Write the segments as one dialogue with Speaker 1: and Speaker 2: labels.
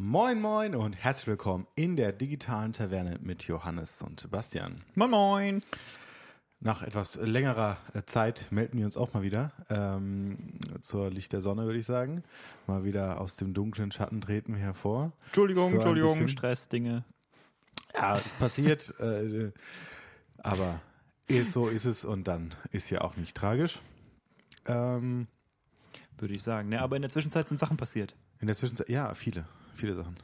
Speaker 1: Moin Moin und herzlich willkommen in der digitalen Taverne mit Johannes und Sebastian.
Speaker 2: Moin Moin.
Speaker 1: Nach etwas längerer äh, Zeit melden wir uns auch mal wieder ähm, zur Licht der Sonne, würde ich sagen. Mal wieder aus dem dunklen Schatten treten wir hervor.
Speaker 2: Entschuldigung, Entschuldigung,
Speaker 1: bisschen-
Speaker 2: Stress, Dinge.
Speaker 1: Ja, es passiert, äh, aber so ist es und dann ist ja auch nicht tragisch. Ähm,
Speaker 2: Würde ich sagen. Ne, aber in der Zwischenzeit sind Sachen passiert.
Speaker 1: in der Zwischenzeit, ja, viele, viele Sachen.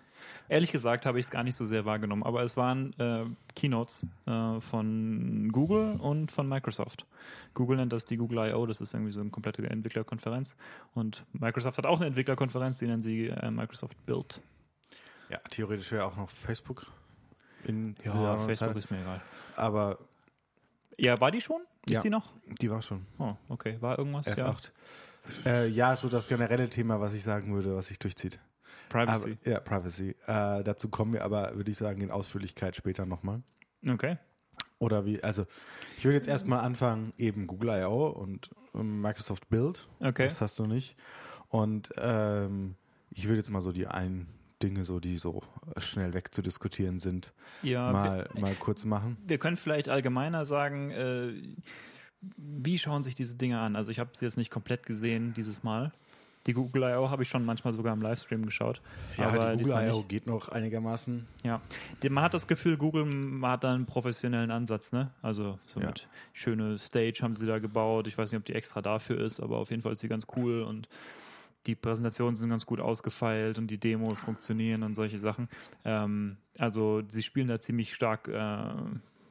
Speaker 2: Ehrlich gesagt habe ich es gar nicht so sehr wahrgenommen, aber es waren äh, Keynotes äh, von Google und von Microsoft. Google nennt das die Google I.O., das ist irgendwie so eine komplette Entwicklerkonferenz. Und Microsoft hat auch eine Entwicklerkonferenz, die nennen sie äh, Microsoft Build.
Speaker 1: Ja, theoretisch wäre auch noch Facebook in
Speaker 2: Ja, Facebook
Speaker 1: Zeit,
Speaker 2: ist mir egal.
Speaker 1: aber
Speaker 2: Ja, war die schon? Ist
Speaker 1: Ja.
Speaker 2: die noch?
Speaker 1: die war schon.
Speaker 2: Oh, okay. War irgendwas? Ja.
Speaker 1: F8. Äh, ja, so das generelle Thema, was ich sagen würde, was sich durchzieht.
Speaker 2: Privacy.
Speaker 1: Aber, ja, Privacy. Äh, dazu kommen wir aber, würde ich sagen, in Ausführlichkeit später nochmal.
Speaker 2: okay.
Speaker 1: Oder wie, also ich würde jetzt erstmal anfangen, eben Google I.O. und ähm, Microsoft Build.
Speaker 2: Okay.
Speaker 1: Das hast du nicht. Und ähm, ich würde jetzt mal so die ein Dinge, so die so schnell wegzudiskutieren sind,
Speaker 2: Ja,
Speaker 1: mal, mal kurz machen.
Speaker 2: wir können vielleicht allgemeiner sagen, äh, wie schauen sich diese Dinge an? Also ich habe sie jetzt nicht komplett gesehen dieses Mal. Die Google I.O. habe ich schon manchmal sogar im Livestream geschaut.
Speaker 1: Ja,
Speaker 2: aber
Speaker 1: die Google I.O. geht noch einigermaßen.
Speaker 2: Ja. Man hat das Gefühl, Google hat da einen professionellen Ansatz, ne? Also so
Speaker 1: Ja.
Speaker 2: mit schöne Stage haben sie da gebaut. Ich weiß nicht, ob die extra dafür ist, aber auf jeden Fall ist sie ganz cool und die Präsentationen sind ganz gut ausgefeilt und die Demos funktionieren und solche Sachen. Ähm, also sie spielen da ziemlich stark, äh,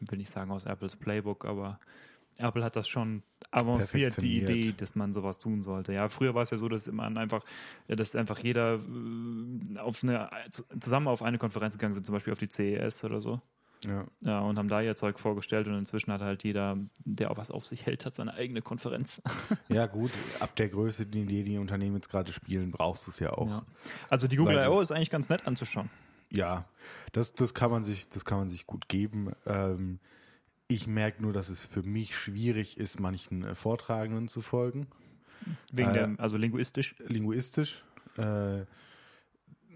Speaker 2: will nicht sagen aus Apples Playbook, aber Apple hat das schon avanciert, die. Idee, dass man sowas tun sollte. Ja, früher war es ja so, dass immer einfach, dass einfach jeder äh, auf eine, zusammen auf eine Konferenz gegangen sind, zum Beispiel auf die CES oder so.
Speaker 1: Ja.
Speaker 2: Ja, und haben da ihr Zeug vorgestellt und inzwischen hat halt jeder, der auch was auf sich hält, hat seine eigene Konferenz.
Speaker 1: ja, gut, ab der Größe, die die, die Unternehmen jetzt gerade spielen, brauchst du es ja auch.
Speaker 2: Ja. Also die Google I.O. ist eigentlich ganz nett anzuschauen.
Speaker 1: Ja, das, das kann man sich, das kann man sich gut geben. Ähm, ich merke nur, dass es für mich schwierig ist, manchen äh, Vortragenden zu folgen,
Speaker 2: Wegen
Speaker 1: Äh,
Speaker 2: der, also linguistisch.
Speaker 1: linguistisch, äh,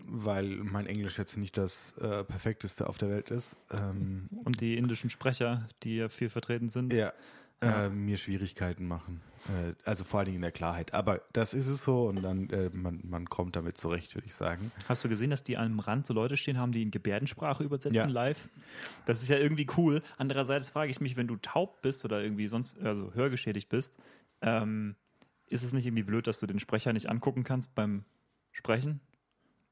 Speaker 1: weil mein Englisch jetzt nicht das äh, perfekteste auf der Welt ist. Ähm,
Speaker 2: Und die indischen Sprecher, die ja viel vertreten sind.
Speaker 1: ja,
Speaker 2: Ja.
Speaker 1: Äh, mir Schwierigkeiten machen. Äh, also vor allen Dingen in der Klarheit. Aber das ist es so und dann äh, man, man kommt damit zurecht, würde ich sagen.
Speaker 2: Hast du gesehen, dass die am Rand so Leute stehen haben, die in Gebärdensprache übersetzen
Speaker 1: Ja.
Speaker 2: live? Das ist ja irgendwie cool. Andererseits frage ich mich, wenn du taub bist oder irgendwie sonst, also hörgeschädigt bist, ähm, ist es nicht irgendwie blöd, dass du den Sprecher nicht angucken kannst beim Sprechen?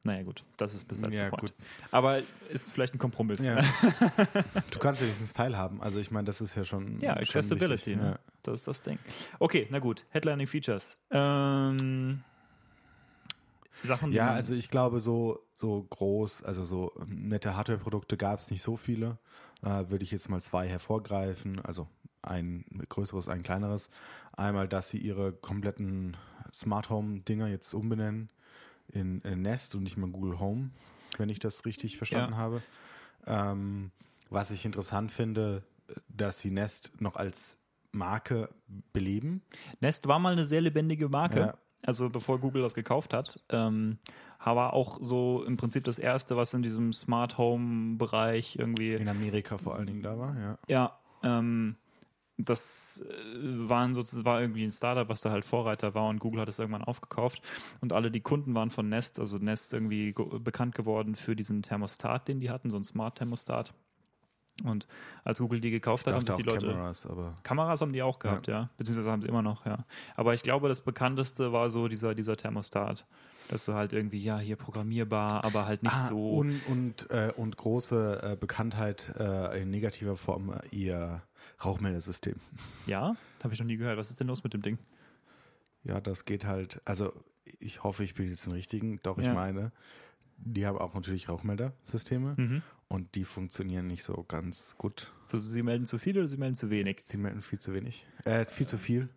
Speaker 2: Naja, gut, das ist besonders
Speaker 1: Ja,
Speaker 2: der Point.
Speaker 1: gut.
Speaker 2: Aber ist vielleicht ein Kompromiss.
Speaker 1: Ja.
Speaker 2: ne?
Speaker 1: du kannst wenigstens teilhaben. Also ich meine, das ist ja schon.
Speaker 2: Ja,
Speaker 1: schon
Speaker 2: Accessibility,
Speaker 1: wichtig.
Speaker 2: ne?
Speaker 1: Ja.
Speaker 2: das ist das Ding. Okay, na gut, Headlining Features. Ähm, Sachen,
Speaker 1: Ja, also ich glaube, so, so groß, also so nette Hardware-Produkte gab es nicht so viele. Äh, Würde ich jetzt mal zwei hervorgreifen. Also ein größeres, ein kleineres. Einmal, dass sie ihre kompletten Smart Home-Dinger jetzt umbenennen in, in Nest und nicht mehr Google Home, wenn ich das richtig verstanden
Speaker 2: Ja.
Speaker 1: habe. Ähm, was ich interessant finde, dass sie Nest noch als Marke beleben.
Speaker 2: Nest war mal eine sehr lebendige Marke.
Speaker 1: Ja.
Speaker 2: Also bevor Google das gekauft hat, ähm, war auch so im Prinzip das erste, was in diesem Smart Home Bereich irgendwie
Speaker 1: In Amerika vor allen Dingen da war, ja.
Speaker 2: Ja, ähm, das äh, waren sozusagen, war irgendwie ein Startup, was da halt Vorreiter war und Google hat es irgendwann aufgekauft und alle die Kunden waren von Nest, also Nest irgendwie ge bekannt geworden für diesen Thermostat, den die hatten, so ein Smart Thermostat. Und als Google die gekauft hat, haben sich die Leute
Speaker 1: Kameras, aber
Speaker 2: Kameras haben die auch gehabt, ja. Beziehungsweise haben sie immer noch, ja. Aber ich glaube, das bekannteste war so dieser, dieser Thermostat. Dass du halt irgendwie, ja, hier programmierbar, aber halt nicht
Speaker 1: Ah,
Speaker 2: so.
Speaker 1: Und, und, äh, und große äh, Bekanntheit äh, in negativer Form äh, ihr Rauchmeldersystem.
Speaker 2: ja, habe ich noch nie gehört. Was ist denn los mit dem Ding?
Speaker 1: Ja, das geht halt, also ich hoffe, ich bin jetzt den richtigen, doch ich
Speaker 2: Ja.
Speaker 1: meine, die haben auch natürlich Rauchmeldersysteme
Speaker 2: Mhm.
Speaker 1: und die funktionieren nicht so ganz gut.
Speaker 2: Also, sie melden zu viel oder sie melden zu wenig?
Speaker 1: Sie melden viel zu wenig. Äh, viel zu viel.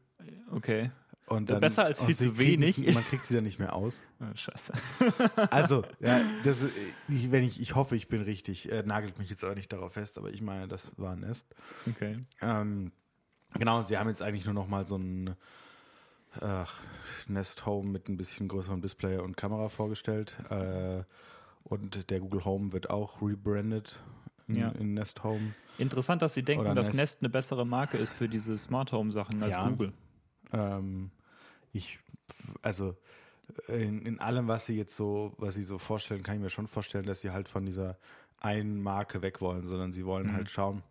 Speaker 2: Okay.
Speaker 1: Und
Speaker 2: Ja, besser als viel zu wenig.
Speaker 1: Man kriegt sie dann nicht mehr aus.
Speaker 2: Oh, scheiße.
Speaker 1: Also, ja, das, ist- ich, wenn ich, ich hoffe, ich bin richtig. Äh, nagelt mich jetzt aber nicht darauf fest, aber ich meine, das war ein Nest.
Speaker 2: Okay.
Speaker 1: Ähm, genau, und sie haben jetzt eigentlich nur noch mal so ein ach, Nest Home mit ein bisschen größerem Display und Kamera vorgestellt. Äh, Und der Google Home wird auch rebrandet in,
Speaker 2: Ja.
Speaker 1: in Nest Home.
Speaker 2: Interessant, dass sie denken, dass
Speaker 1: Nest.
Speaker 2: Nest eine bessere Marke ist für diese Smart Home Sachen als
Speaker 1: Ja.
Speaker 2: Google.
Speaker 1: Ähm, ich, also in, in allem, was sie jetzt so, was sie so vorstellen, kann ich mir schon vorstellen, dass sie halt von dieser einen Marke weg wollen, sondern sie wollen
Speaker 2: Mhm.
Speaker 1: halt schauen,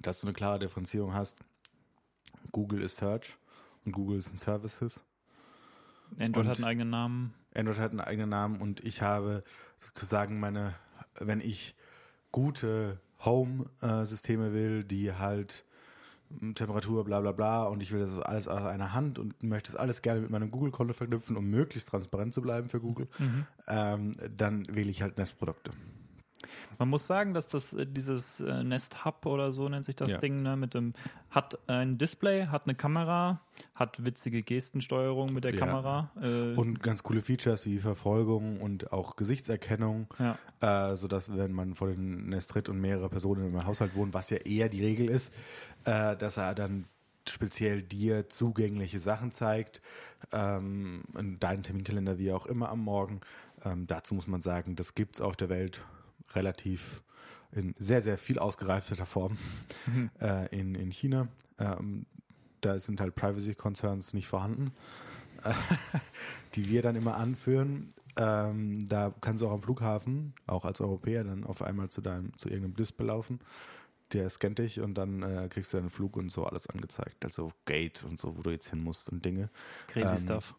Speaker 1: dass du eine klare Differenzierung hast. Google ist Search und Google ist ein Services.
Speaker 2: Android
Speaker 1: Und-
Speaker 2: hat einen eigenen Namen.
Speaker 1: Android hat einen eigenen Namen und ich habe sozusagen meine, wenn ich gute Home-Systeme will, die halt Temperatur, bla bla bla und ich will das alles aus einer Hand und möchte das alles gerne mit meinem Google-Konto verknüpfen, um möglichst transparent zu bleiben für Google, ähm, dann wähle ich halt Nest-Produkte.
Speaker 2: Man muss sagen, dass das äh, dieses äh, Nest Hub oder so nennt sich das
Speaker 1: Ja.
Speaker 2: Ding, ne, mit dem hat ein Display, hat eine Kamera, hat witzige Gestensteuerung mit der
Speaker 1: Ja.
Speaker 2: Kamera. Äh,
Speaker 1: Und ganz coole Features wie Verfolgung und auch Gesichtserkennung,
Speaker 2: ja.
Speaker 1: äh, sodass wenn man vor den Nest tritt und mehrere Personen im Haushalt wohnen, was ja eher die Regel ist, äh, dass er dann speziell dir zugängliche Sachen zeigt, ähm, in deinen Terminkalender wie auch immer am Morgen. Ähm, dazu muss man sagen, das gibt's auf der Welt relativ in sehr, sehr viel ausgereifter Form äh, in, in China. Ähm, da sind halt Privacy Concerns nicht vorhanden, die wir dann immer anführen. Ähm, da kannst du auch am Flughafen, auch als Europäer, dann auf einmal zu deinem, zu irgendeinem Display laufen. Der scannt dich und dann äh, kriegst du deinen Flug und so alles angezeigt. Also Gate und so, wo du jetzt hin musst und Dinge.
Speaker 2: Crazy
Speaker 1: Ähm,
Speaker 2: Stuff.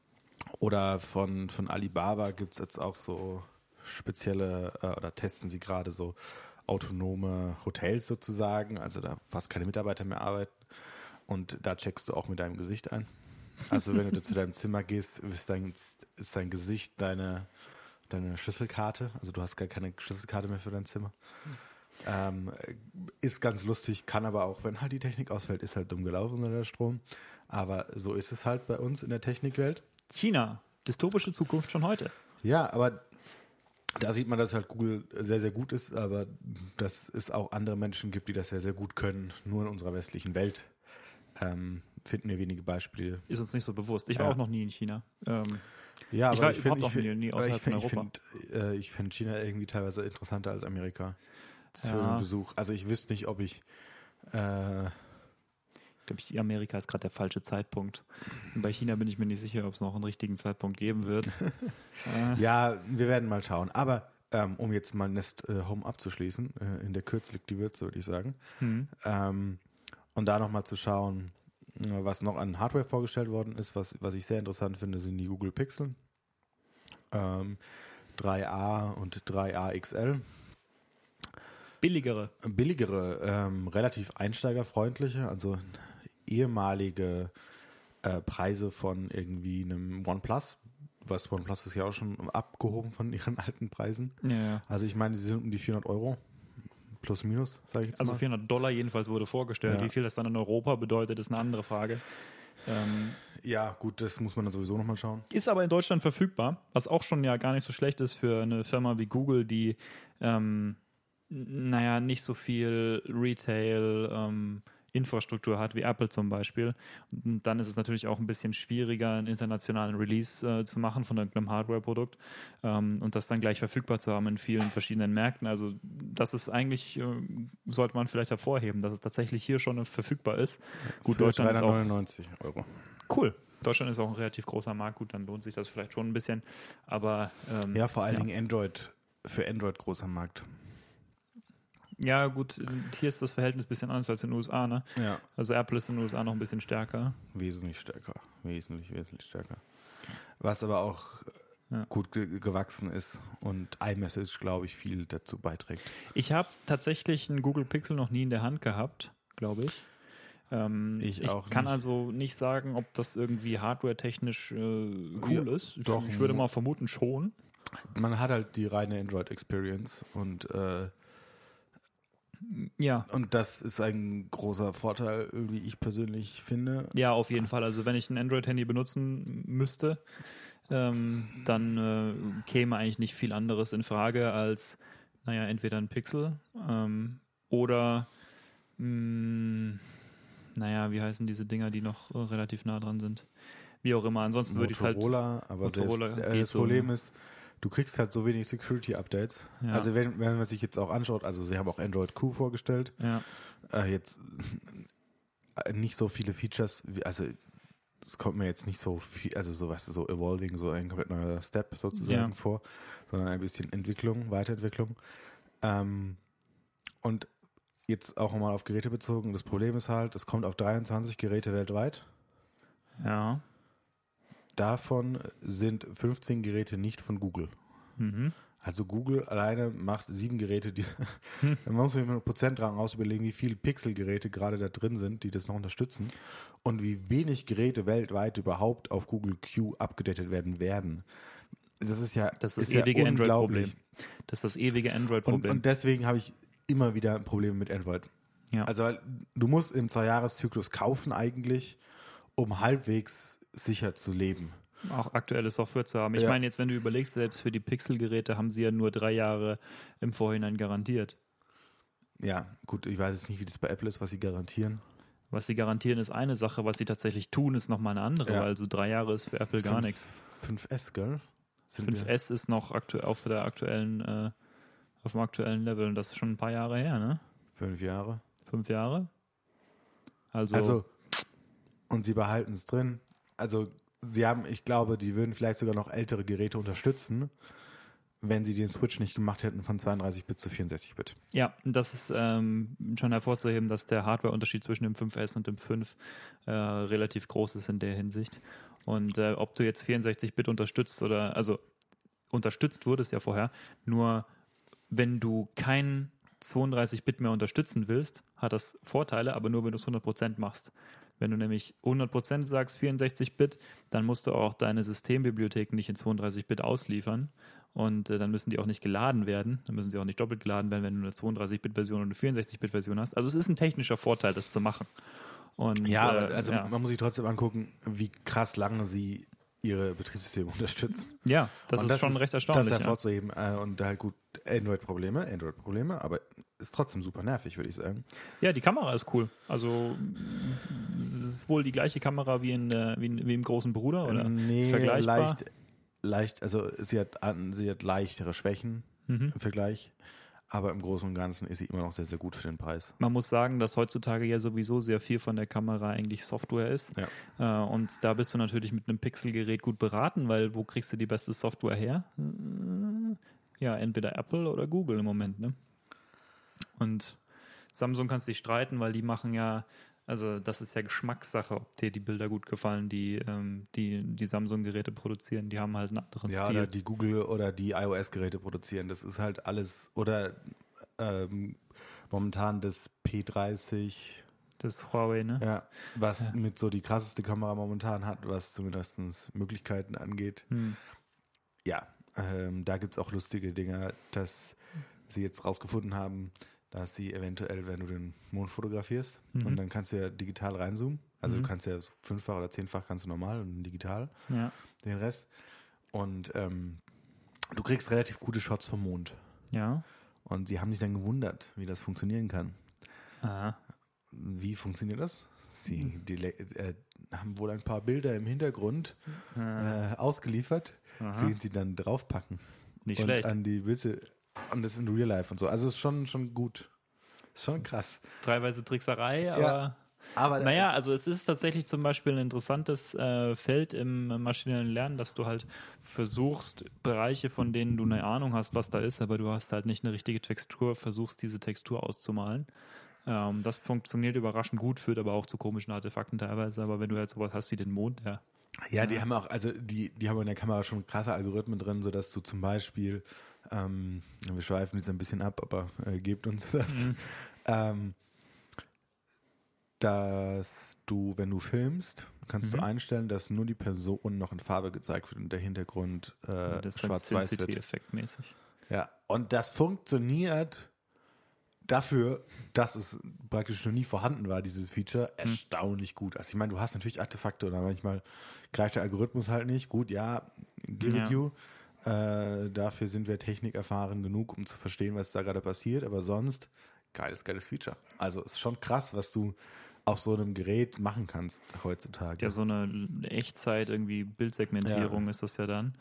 Speaker 1: Oder von, von Alibaba gibt es jetzt auch so spezielle, äh, oder testen sie gerade so autonome Hotels sozusagen, also da fast keine Mitarbeiter mehr arbeiten. Und da checkst du auch mit deinem Gesicht ein. Also wenn du zu deinem Zimmer gehst, ist dein, ist dein Gesicht deine, deine Schlüsselkarte. Also du hast gar keine Schlüsselkarte mehr für dein Zimmer. Ähm, ist ganz lustig, kann aber auch, wenn halt die Technik ausfällt, ist halt dumm gelaufen unter der Strom. Aber so ist es halt bei uns in der Technikwelt.
Speaker 2: China, dystopische Zukunft schon heute.
Speaker 1: Ja, aber da sieht man, dass halt Google sehr, sehr gut ist, aber dass es auch andere Menschen gibt, die das sehr, sehr gut können. Nur in unserer westlichen Welt ähm, finden wir wenige Beispiele.
Speaker 2: Ist uns nicht so bewusst. Ich war
Speaker 1: Ja.
Speaker 2: auch noch nie in China. Ähm,
Speaker 1: Ja,
Speaker 2: Ich
Speaker 1: aber ich finde ich
Speaker 2: nie-
Speaker 1: find, ich
Speaker 2: von
Speaker 1: find, ich find, äh, ich find China irgendwie teilweise interessanter als Amerika für
Speaker 2: Ja.
Speaker 1: den Besuch. Also ich wüsste nicht, ob ich äh,
Speaker 2: glaube ich, Amerika ist gerade der falsche Zeitpunkt. Und bei China bin ich mir nicht sicher, ob es noch einen richtigen Zeitpunkt geben wird. äh,
Speaker 1: Ja, wir werden mal schauen. Aber ähm, um jetzt mal Nest äh, Home abzuschließen, äh, in der Kürze liegt die Würze, würde ich sagen.
Speaker 2: hm.
Speaker 1: Ähm, und da nochmal zu schauen, äh, was noch an Hardware vorgestellt worden ist, was, was ich sehr interessant finde, sind die Google Pixel. Ähm, 3a und 3a XL.
Speaker 2: Billigere.
Speaker 1: Billigere, ähm, relativ einsteigerfreundliche, also ehemalige äh, Preise von irgendwie einem OnePlus. Was OnePlus ist ja auch schon abgehoben von ihren alten Preisen.
Speaker 2: Ja.
Speaker 1: Also ich meine, sie sind um die 400 Euro. Plus, minus, sage ich jetzt
Speaker 2: Also
Speaker 1: mal.
Speaker 2: 400 Dollar jedenfalls wurde vorgestellt.
Speaker 1: Ja.
Speaker 2: Wie viel das dann in Europa bedeutet, ist eine andere Frage. Ähm,
Speaker 1: Ja, gut, das muss man dann sowieso nochmal schauen.
Speaker 2: ist aber in Deutschland verfügbar, was auch schon ja gar nicht so schlecht ist für eine Firma wie Google, die, ähm, naja, nicht so viel Retail, ähm, Infrastruktur hat wie Apple zum Beispiel. Und dann ist es natürlich auch ein bisschen schwieriger, einen internationalen Release äh, zu machen von irgendeinem Hardware-Produkt ähm, und das dann gleich verfügbar zu haben in vielen verschiedenen Märkten. Also das ist eigentlich, äh, sollte man vielleicht hervorheben, dass es tatsächlich hier schon verfügbar ist. Gut,
Speaker 1: Für
Speaker 2: Deutschland ist auch
Speaker 1: 399 Euro.
Speaker 2: Cool. Deutschland ist auch ein relativ großer Markt, gut, dann lohnt sich das vielleicht schon ein bisschen. Aber ähm,
Speaker 1: Ja, vor allen
Speaker 2: Ja.
Speaker 1: Dingen Android, für Android großer Markt.
Speaker 2: Ja, gut, hier ist das Verhältnis ein bisschen anders als in den USA, ne?
Speaker 1: Ja.
Speaker 2: Also Apple ist in den USA noch ein bisschen stärker.
Speaker 1: Wesentlich stärker. Wesentlich, wesentlich stärker. Was aber auch
Speaker 2: Ja.
Speaker 1: gut ge gewachsen ist und iMessage, glaube ich, viel dazu beiträgt.
Speaker 2: Ich habe tatsächlich einen Google Pixel noch nie in der Hand gehabt, glaube ich. Ähm,
Speaker 1: Ich auch
Speaker 2: kann
Speaker 1: nicht.
Speaker 2: also nicht sagen, ob das irgendwie hardware-technisch äh, cool
Speaker 1: Ja,
Speaker 2: ist. Ich,
Speaker 1: doch.
Speaker 2: ich würde mal vermuten schon.
Speaker 1: Man hat halt die reine Android-Experience und, äh,
Speaker 2: Ja,
Speaker 1: und das ist ein großer Vorteil, wie ich persönlich finde.
Speaker 2: Ja, auf jeden Fall. Also wenn ich ein Android-Handy benutzen müsste, ähm, dann äh, käme eigentlich nicht viel anderes in Frage als, naja, entweder ein Pixel ähm, oder, mh, naja, wie heißen diese Dinger, die noch äh, relativ nah dran sind? Wie auch immer. Ansonsten würde ich halt.
Speaker 1: Motorola, aber
Speaker 2: Motorola
Speaker 1: selbst, äh, das
Speaker 2: so,
Speaker 1: Problem
Speaker 2: ne?
Speaker 1: ist, du kriegst halt so wenig Security-Updates.
Speaker 2: Ja.
Speaker 1: Also wenn, wenn man sich jetzt auch anschaut, also sie haben auch Android Q vorgestellt,
Speaker 2: Ja.
Speaker 1: äh, jetzt äh, nicht so viele Features, wie, also es kommt mir jetzt nicht so viel, also so weißt du, so evolving, so ein komplett neuer Step sozusagen
Speaker 2: Ja.
Speaker 1: vor, sondern ein bisschen Entwicklung, Weiterentwicklung. Ähm, und jetzt auch mal auf Geräte bezogen. Das Problem ist halt, es kommt auf 23 Geräte weltweit.
Speaker 2: Ja.
Speaker 1: Davon sind 15 Geräte nicht von Google.
Speaker 2: Mhm.
Speaker 1: Also Google alleine macht sieben Geräte, die
Speaker 2: Hm.
Speaker 1: man muss sich mit einem Prozentrang aus überlegen, wie viele Pixel-Geräte gerade da drin sind, die das noch unterstützen und wie wenig Geräte weltweit überhaupt auf Google Q abgedatet werden werden. Das ist ja
Speaker 2: Das ist das
Speaker 1: ja
Speaker 2: ewige Android-Problem.
Speaker 1: unglaublich.
Speaker 2: Das ist das ewige
Speaker 1: Und,
Speaker 2: Android-Problem.
Speaker 1: und deswegen habe ich immer wieder Probleme mit Android.
Speaker 2: Ja.
Speaker 1: Also du musst im Zwei-Jahres-Zyklus kaufen eigentlich, um halbwegs sicher zu leben.
Speaker 2: auch aktuelle Software zu haben. Ich
Speaker 1: Ja.
Speaker 2: meine, jetzt, wenn du überlegst, selbst für die Pixel-Geräte haben sie ja nur drei Jahre im Vorhinein garantiert.
Speaker 1: Ja, gut, ich weiß jetzt nicht, wie das bei Apple ist, was sie garantieren.
Speaker 2: Was sie garantieren, ist eine Sache. Was sie tatsächlich tun, ist nochmal eine andere.
Speaker 1: Ja.
Speaker 2: Also drei Jahre ist für Apple gar nichts.
Speaker 1: 5S, gell? Sind wir-
Speaker 2: 5S ist noch aktu auf der aktuellen, äh, auf dem aktuellen Level und das ist schon ein paar Jahre her, ne?
Speaker 1: Fünf Jahre.
Speaker 2: Fünf Jahre. Also,
Speaker 1: Also, und sie behalten es drin. Also, sie haben, ich glaube, die würden vielleicht sogar noch ältere Geräte unterstützen, wenn sie den Switch nicht gemacht hätten von 32-Bit zu 64-Bit.
Speaker 2: ja, das ist ähm, schon hervorzuheben, dass der Hardware-Unterschied zwischen dem 5S und dem 5 äh, relativ groß ist in der Hinsicht. Und äh, ob du jetzt 64-Bit unterstützt oder, also unterstützt wurdest ja vorher, nur wenn du kein 32-Bit mehr unterstützen willst, hat das Vorteile, aber nur wenn du es 100% machst. Wenn du nämlich 100% sagst 64-Bit, dann musst du auch deine Systembibliotheken nicht in 32-Bit ausliefern und äh, dann müssen die auch nicht geladen werden. Dann müssen sie auch nicht doppelt geladen werden, wenn du eine 32-Bit-Version und eine 64-Bit-Version hast. Also es ist ein technischer Vorteil, das zu machen. Und,
Speaker 1: Ja,
Speaker 2: äh,
Speaker 1: also
Speaker 2: ja.
Speaker 1: man muss sich trotzdem angucken, wie krass lange sie ihre Betriebssysteme unterstützen.
Speaker 2: ja, das
Speaker 1: Und
Speaker 2: ist schon recht erstaunlich.
Speaker 1: Das
Speaker 2: ja.
Speaker 1: hervorzuheben. Äh, und halt gut, Android-Probleme, Android-Probleme, aber ist trotzdem super nervig, würde ich sagen.
Speaker 2: Ja, die Kamera ist cool. Also es ist wohl die gleiche Kamera wie, in, der- wie, in, wie im großen Bruder oder
Speaker 1: nee,
Speaker 2: vergleichbar?
Speaker 1: leicht, leicht, also sie hat, sie hat leichtere Schwächen
Speaker 2: Mhm.
Speaker 1: im Vergleich, aber im Großen und Ganzen ist sie immer noch sehr, sehr gut für den Preis.
Speaker 2: Man muss sagen, dass heutzutage ja sowieso sehr viel von der Kamera eigentlich Software ist.
Speaker 1: Ja.
Speaker 2: Äh, und da bist du natürlich mit einem Pixel-Gerät gut beraten, weil wo kriegst du die beste Software her? Äh, Ja, entweder Apple oder Google im Moment. Ne? Und Samsung kannst dich streiten, weil die machen ja, also das ist ja Geschmackssache, ob dir die Bilder gut gefallen, die ähm, die, die Samsung-Geräte produzieren. Die haben halt einen anderen
Speaker 1: Ja,
Speaker 2: Stil.
Speaker 1: oder die Google oder die iOS-Geräte produzieren. Das ist halt alles, oder ähm, momentan das P30,
Speaker 2: das Huawei, ne?
Speaker 1: ja, was mit so die krasseste Kamera momentan hat, was zumindest Möglichkeiten angeht.
Speaker 2: Hm.
Speaker 1: Ja, ähm, da gibt es auch lustige Dinge, dass sie jetzt rausgefunden haben, dass sie eventuell, wenn du den Mond fotografierst
Speaker 2: Mhm.
Speaker 1: und dann kannst du ja digital reinzoomen. Also
Speaker 2: Mhm.
Speaker 1: du kannst ja fünffach oder zehnfach kannst du normal und digital
Speaker 2: Ja.
Speaker 1: den Rest. Und ähm, du kriegst relativ gute Shots vom Mond.
Speaker 2: Ja.
Speaker 1: Und sie haben sich dann gewundert, wie das funktionieren kann.
Speaker 2: Aha.
Speaker 1: Wie funktioniert das? Sie dele- äh, haben wohl ein paar Bilder im Hintergrund äh, ausgeliefert, die sie dann draufpacken.
Speaker 2: Nicht
Speaker 1: und
Speaker 2: schlecht.
Speaker 1: an die Witze und das in Real Life und so. Also ist schon, schon gut. Ist schon krass.
Speaker 2: Teilweise Trickserei, aber
Speaker 1: Aber
Speaker 2: naja,
Speaker 1: es-
Speaker 2: also es ist tatsächlich zum Beispiel ein interessantes äh, Feld im maschinellen Lernen, dass du halt versuchst, Bereiche, von denen du eine Ahnung hast, was da ist, aber du hast halt nicht eine richtige Textur, versuchst diese Textur auszumalen. Ähm, das funktioniert überraschend gut, führt aber auch zu komischen Artefakten teilweise. Aber wenn du halt sowas hast wie den Mond, ja.
Speaker 1: Ja, die haben auch, also die, die haben in der Kamera schon krasse Algorithmen drin, sodass du zum Beispiel, ähm, wir schweifen jetzt ein bisschen ab, aber äh, gebt uns das, ähm, dass du, wenn du filmst, kannst
Speaker 2: Mhm.
Speaker 1: du einstellen, dass nur die Person noch in Farbe gezeigt wird und der Hintergrund äh,
Speaker 2: halt
Speaker 1: schwarz-weiß wird.
Speaker 2: Sensitivity-Effekt mäßig.
Speaker 1: Ja, und das funktioniert dafür, dass es praktisch noch nie vorhanden war, dieses Feature, erstaunlich gut. Also ich meine, du hast natürlich Artefakte oder manchmal greift der Algorithmus halt nicht. Gut, ja, give
Speaker 2: Ja.
Speaker 1: it you. Äh, dafür sind wir technikerfahren genug, um zu verstehen, was da gerade passiert. Aber sonst, geiles, geiles Feature. Also ist schon krass, was du auf so einem Gerät machen kannst heutzutage.
Speaker 2: Ja, so eine Echtzeit, irgendwie Bildsegmentierung ist das ja dann.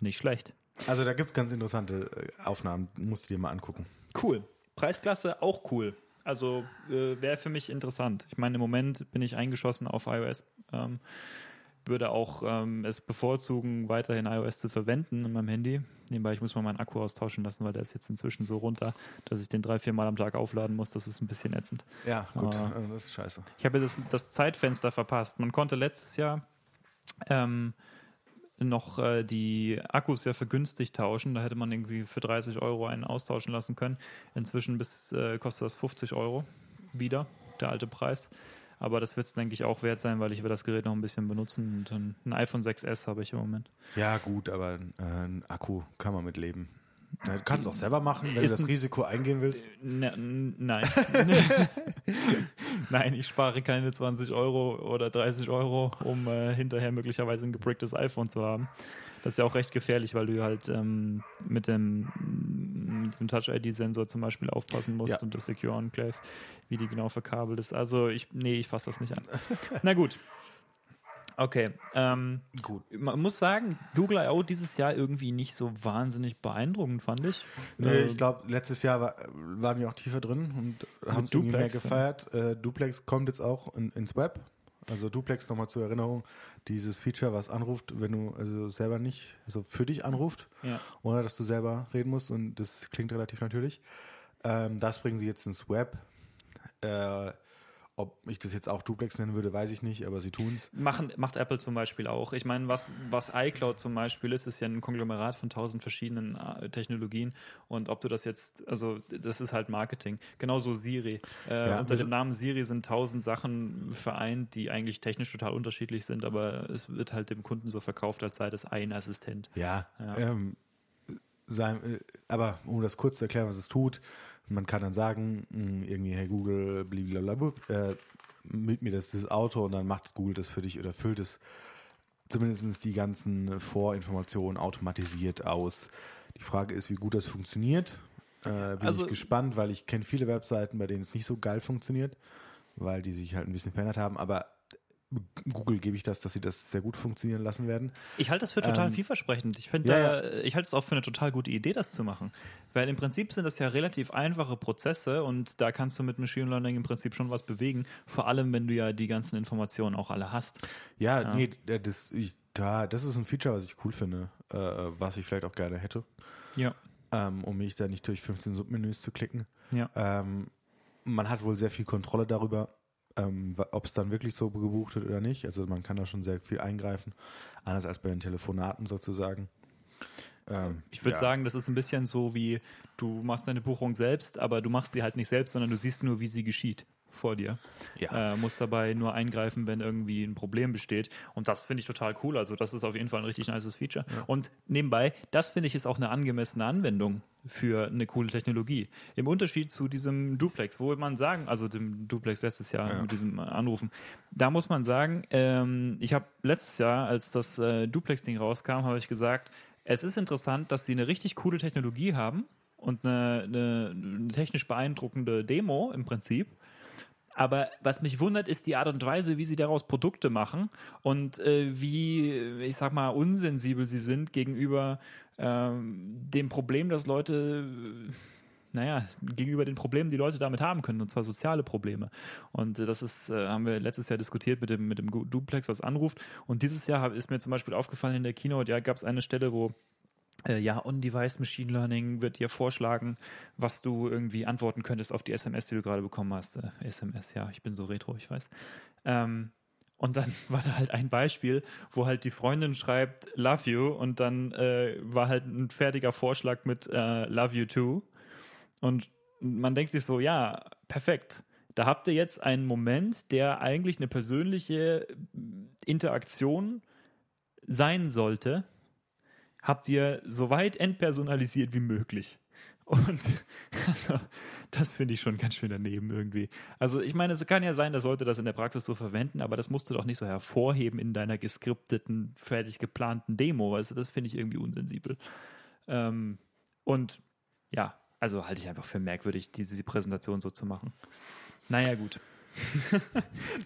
Speaker 2: Nicht schlecht.
Speaker 1: Also da gibt es ganz interessante äh, Aufnahmen, musst du dir mal angucken.
Speaker 2: Cool. Preisklasse auch cool. Also äh, wäre für mich interessant. Ich meine, im Moment bin ich eingeschossen auf iOS. Ähm, würde auch ähm, es bevorzugen, weiterhin iOS zu verwenden in meinem Handy. Nebenbei, ich muss mal meinen Akku austauschen lassen, weil der ist jetzt inzwischen so runter, dass ich den drei, vier Mal am Tag aufladen muss. Das ist ein bisschen ätzend.
Speaker 1: Ja, gut, äh, das ist scheiße.
Speaker 2: Ich habe das, das Zeitfenster verpasst. Man konnte letztes Jahr ähm, noch äh, die Akkus ja vergünstigt tauschen. Da hätte man irgendwie für 30 Euro einen austauschen lassen können. Inzwischen bis, äh, kostet das 50 Euro wieder, der alte Preis. Aber das wird es, denke ich, auch wert sein, weil ich will das Gerät noch ein bisschen benutzen. Und ein, ein iPhone 6S habe ich im Moment.
Speaker 1: Ja, gut, aber äh, ein Akku kann man mit leben. Ja, Du kannst es auch selber machen, wenn
Speaker 2: Ist
Speaker 1: du das Risiko eingehen willst.
Speaker 2: Ne, n- nein. nein, ich spare keine 20 Euro oder 30 Euro, um äh, hinterher möglicherweise ein gebricktes iPhone zu haben. Das ist ja auch recht gefährlich, weil du halt ähm, mit dem, mit dem Touch-ID-Sensor zum Beispiel aufpassen musst
Speaker 1: Ja.
Speaker 2: und das Secure Enclave, wie die genau verkabelt ist. Also ich, nee, ich fasse das nicht an. Na gut. Okay. Ähm,
Speaker 1: Gut.
Speaker 2: man muss sagen, Google I.O. dieses Jahr irgendwie nicht so wahnsinnig beeindruckend, fand ich.
Speaker 1: Nee,
Speaker 2: Äh,
Speaker 1: ich glaube, letztes Jahr war, waren wir auch tiefer drin und haben es mehr
Speaker 2: Duplex, ja.
Speaker 1: gefeiert. Äh, Duplex kommt jetzt auch in, ins Web. Also Duplex nochmal zur Erinnerung, dieses Feature, was anruft, wenn du also selber nicht, also für dich anruft,
Speaker 2: ja.
Speaker 1: ohne dass du selber reden musst und das klingt relativ natürlich. Ähm, das bringen sie jetzt ins Web. Äh, ob ich das jetzt auch Duplex nennen würde, weiß ich nicht, aber sie tun es.
Speaker 2: Macht Apple zum Beispiel auch. Ich meine, was, was iCloud zum Beispiel ist, ist ja ein Konglomerat von tausend verschiedenen äh, Technologien. Und ob du das jetzt, also das ist halt Marketing. Genauso Siri. Äh,
Speaker 1: Ja,
Speaker 2: unter
Speaker 1: das-
Speaker 2: dem Namen Siri sind tausend Sachen vereint, die eigentlich technisch total unterschiedlich sind, aber es wird halt dem Kunden so verkauft, als sei das ein Assistent.
Speaker 1: Ja,
Speaker 2: Ja.
Speaker 1: Ähm, sein, äh, aber um das kurz zu erklären, was es tut, man kann dann sagen, mh, irgendwie, hey Google, blablabla, äh, mit mir das, das Auto und dann macht Google das für dich oder füllt es zumindest die ganzen Vorinformationen automatisiert aus. Die Frage ist, wie gut das funktioniert. Äh, bin
Speaker 2: Also-
Speaker 1: ich gespannt, weil ich kenne viele Webseiten, bei denen es nicht so geil funktioniert, weil die sich halt ein bisschen verändert haben, aber Google gebe ich das, dass sie das sehr gut funktionieren lassen werden.
Speaker 2: Ich halte das für total
Speaker 1: Ähm,
Speaker 2: vielversprechend. Ich finde,
Speaker 1: ja,
Speaker 2: da- ich halte es auch für eine total gute Idee, das zu machen. Weil im Prinzip sind das ja relativ einfache Prozesse und da kannst du mit Machine Learning im Prinzip schon was bewegen. Vor allem, wenn du ja die ganzen Informationen auch alle hast.
Speaker 1: Ja,
Speaker 2: Ja.
Speaker 1: nee, das, ich, da, das ist ein Feature, was ich cool finde, äh, was ich vielleicht auch gerne hätte,
Speaker 2: Ja.
Speaker 1: ähm, um mich da nicht durch 15 Submenüs zu klicken.
Speaker 2: Ja.
Speaker 1: Ähm, man hat wohl sehr viel Kontrolle darüber, ähm, ob es dann wirklich so gebucht wird oder nicht. Also man kann da schon sehr viel eingreifen, anders als bei den Telefonaten sozusagen. Ähm,
Speaker 2: Ich würde
Speaker 1: ja.
Speaker 2: sagen, das ist ein bisschen so wie du machst deine Buchung selbst, aber du machst sie halt nicht selbst, sondern du siehst nur, wie sie geschieht vor dir.
Speaker 1: Ja.
Speaker 2: Äh, musst dabei nur eingreifen, wenn irgendwie ein Problem besteht. Und das finde ich total cool. Also, das ist auf jeden Fall ein richtig nices Feature. Und nebenbei, das finde ich ist auch eine angemessene Anwendung für eine coole Technologie. Im Unterschied zu diesem Duplex, wo man sagen, also dem Duplex letztes Jahr
Speaker 1: Ja.
Speaker 2: mit diesem Anrufen, da muss man sagen, ähm, ich habe letztes Jahr, als das äh, Duplex-Ding rauskam, habe ich gesagt, es ist interessant, dass sie eine richtig coole Technologie haben und eine, eine, eine technisch beeindruckende Demo im Prinzip. Aber was mich wundert, ist die Art und Weise, wie sie daraus Produkte machen und äh, wie, ich sag mal, unsensibel sie sind gegenüber ähm, dem Problem, dass Leute, naja, gegenüber den Problemen, die Leute damit haben können, und zwar soziale Probleme. Und äh, das ist, äh, haben wir letztes Jahr diskutiert mit dem, mit dem Duplex, was anruft. Und dieses Jahr ist mir zum Beispiel aufgefallen in der Keynote, ja, gab es eine Stelle, wo äh, ja, On-Device Machine Learning wird dir vorschlagen, was du irgendwie antworten könntest auf die SMS, die du gerade bekommen hast. SMS, ja, ich bin so retro, ich weiß. Ähm, und dann war da halt ein Beispiel, wo halt die Freundin schreibt Love you und dann äh, war halt ein fertiger Vorschlag mit äh, Love you too. Und man denkt sich so, ja, perfekt. Da habt ihr jetzt einen Moment, der eigentlich eine persönliche Interaktion sein sollte, habt ihr so weit entpersonalisiert wie möglich. Und also, das finde ich schon ganz schön daneben irgendwie. Also ich meine, es kann ja sein, dass Leute das in der Praxis so verwenden, aber das musst du doch nicht so hervorheben in deiner geskripteten, fertig geplanten Demo. Du, das finde ich irgendwie unsensibel. Ähm, und ja, also halte ich einfach für merkwürdig, diese Präsentation so zu machen. Naja, gut.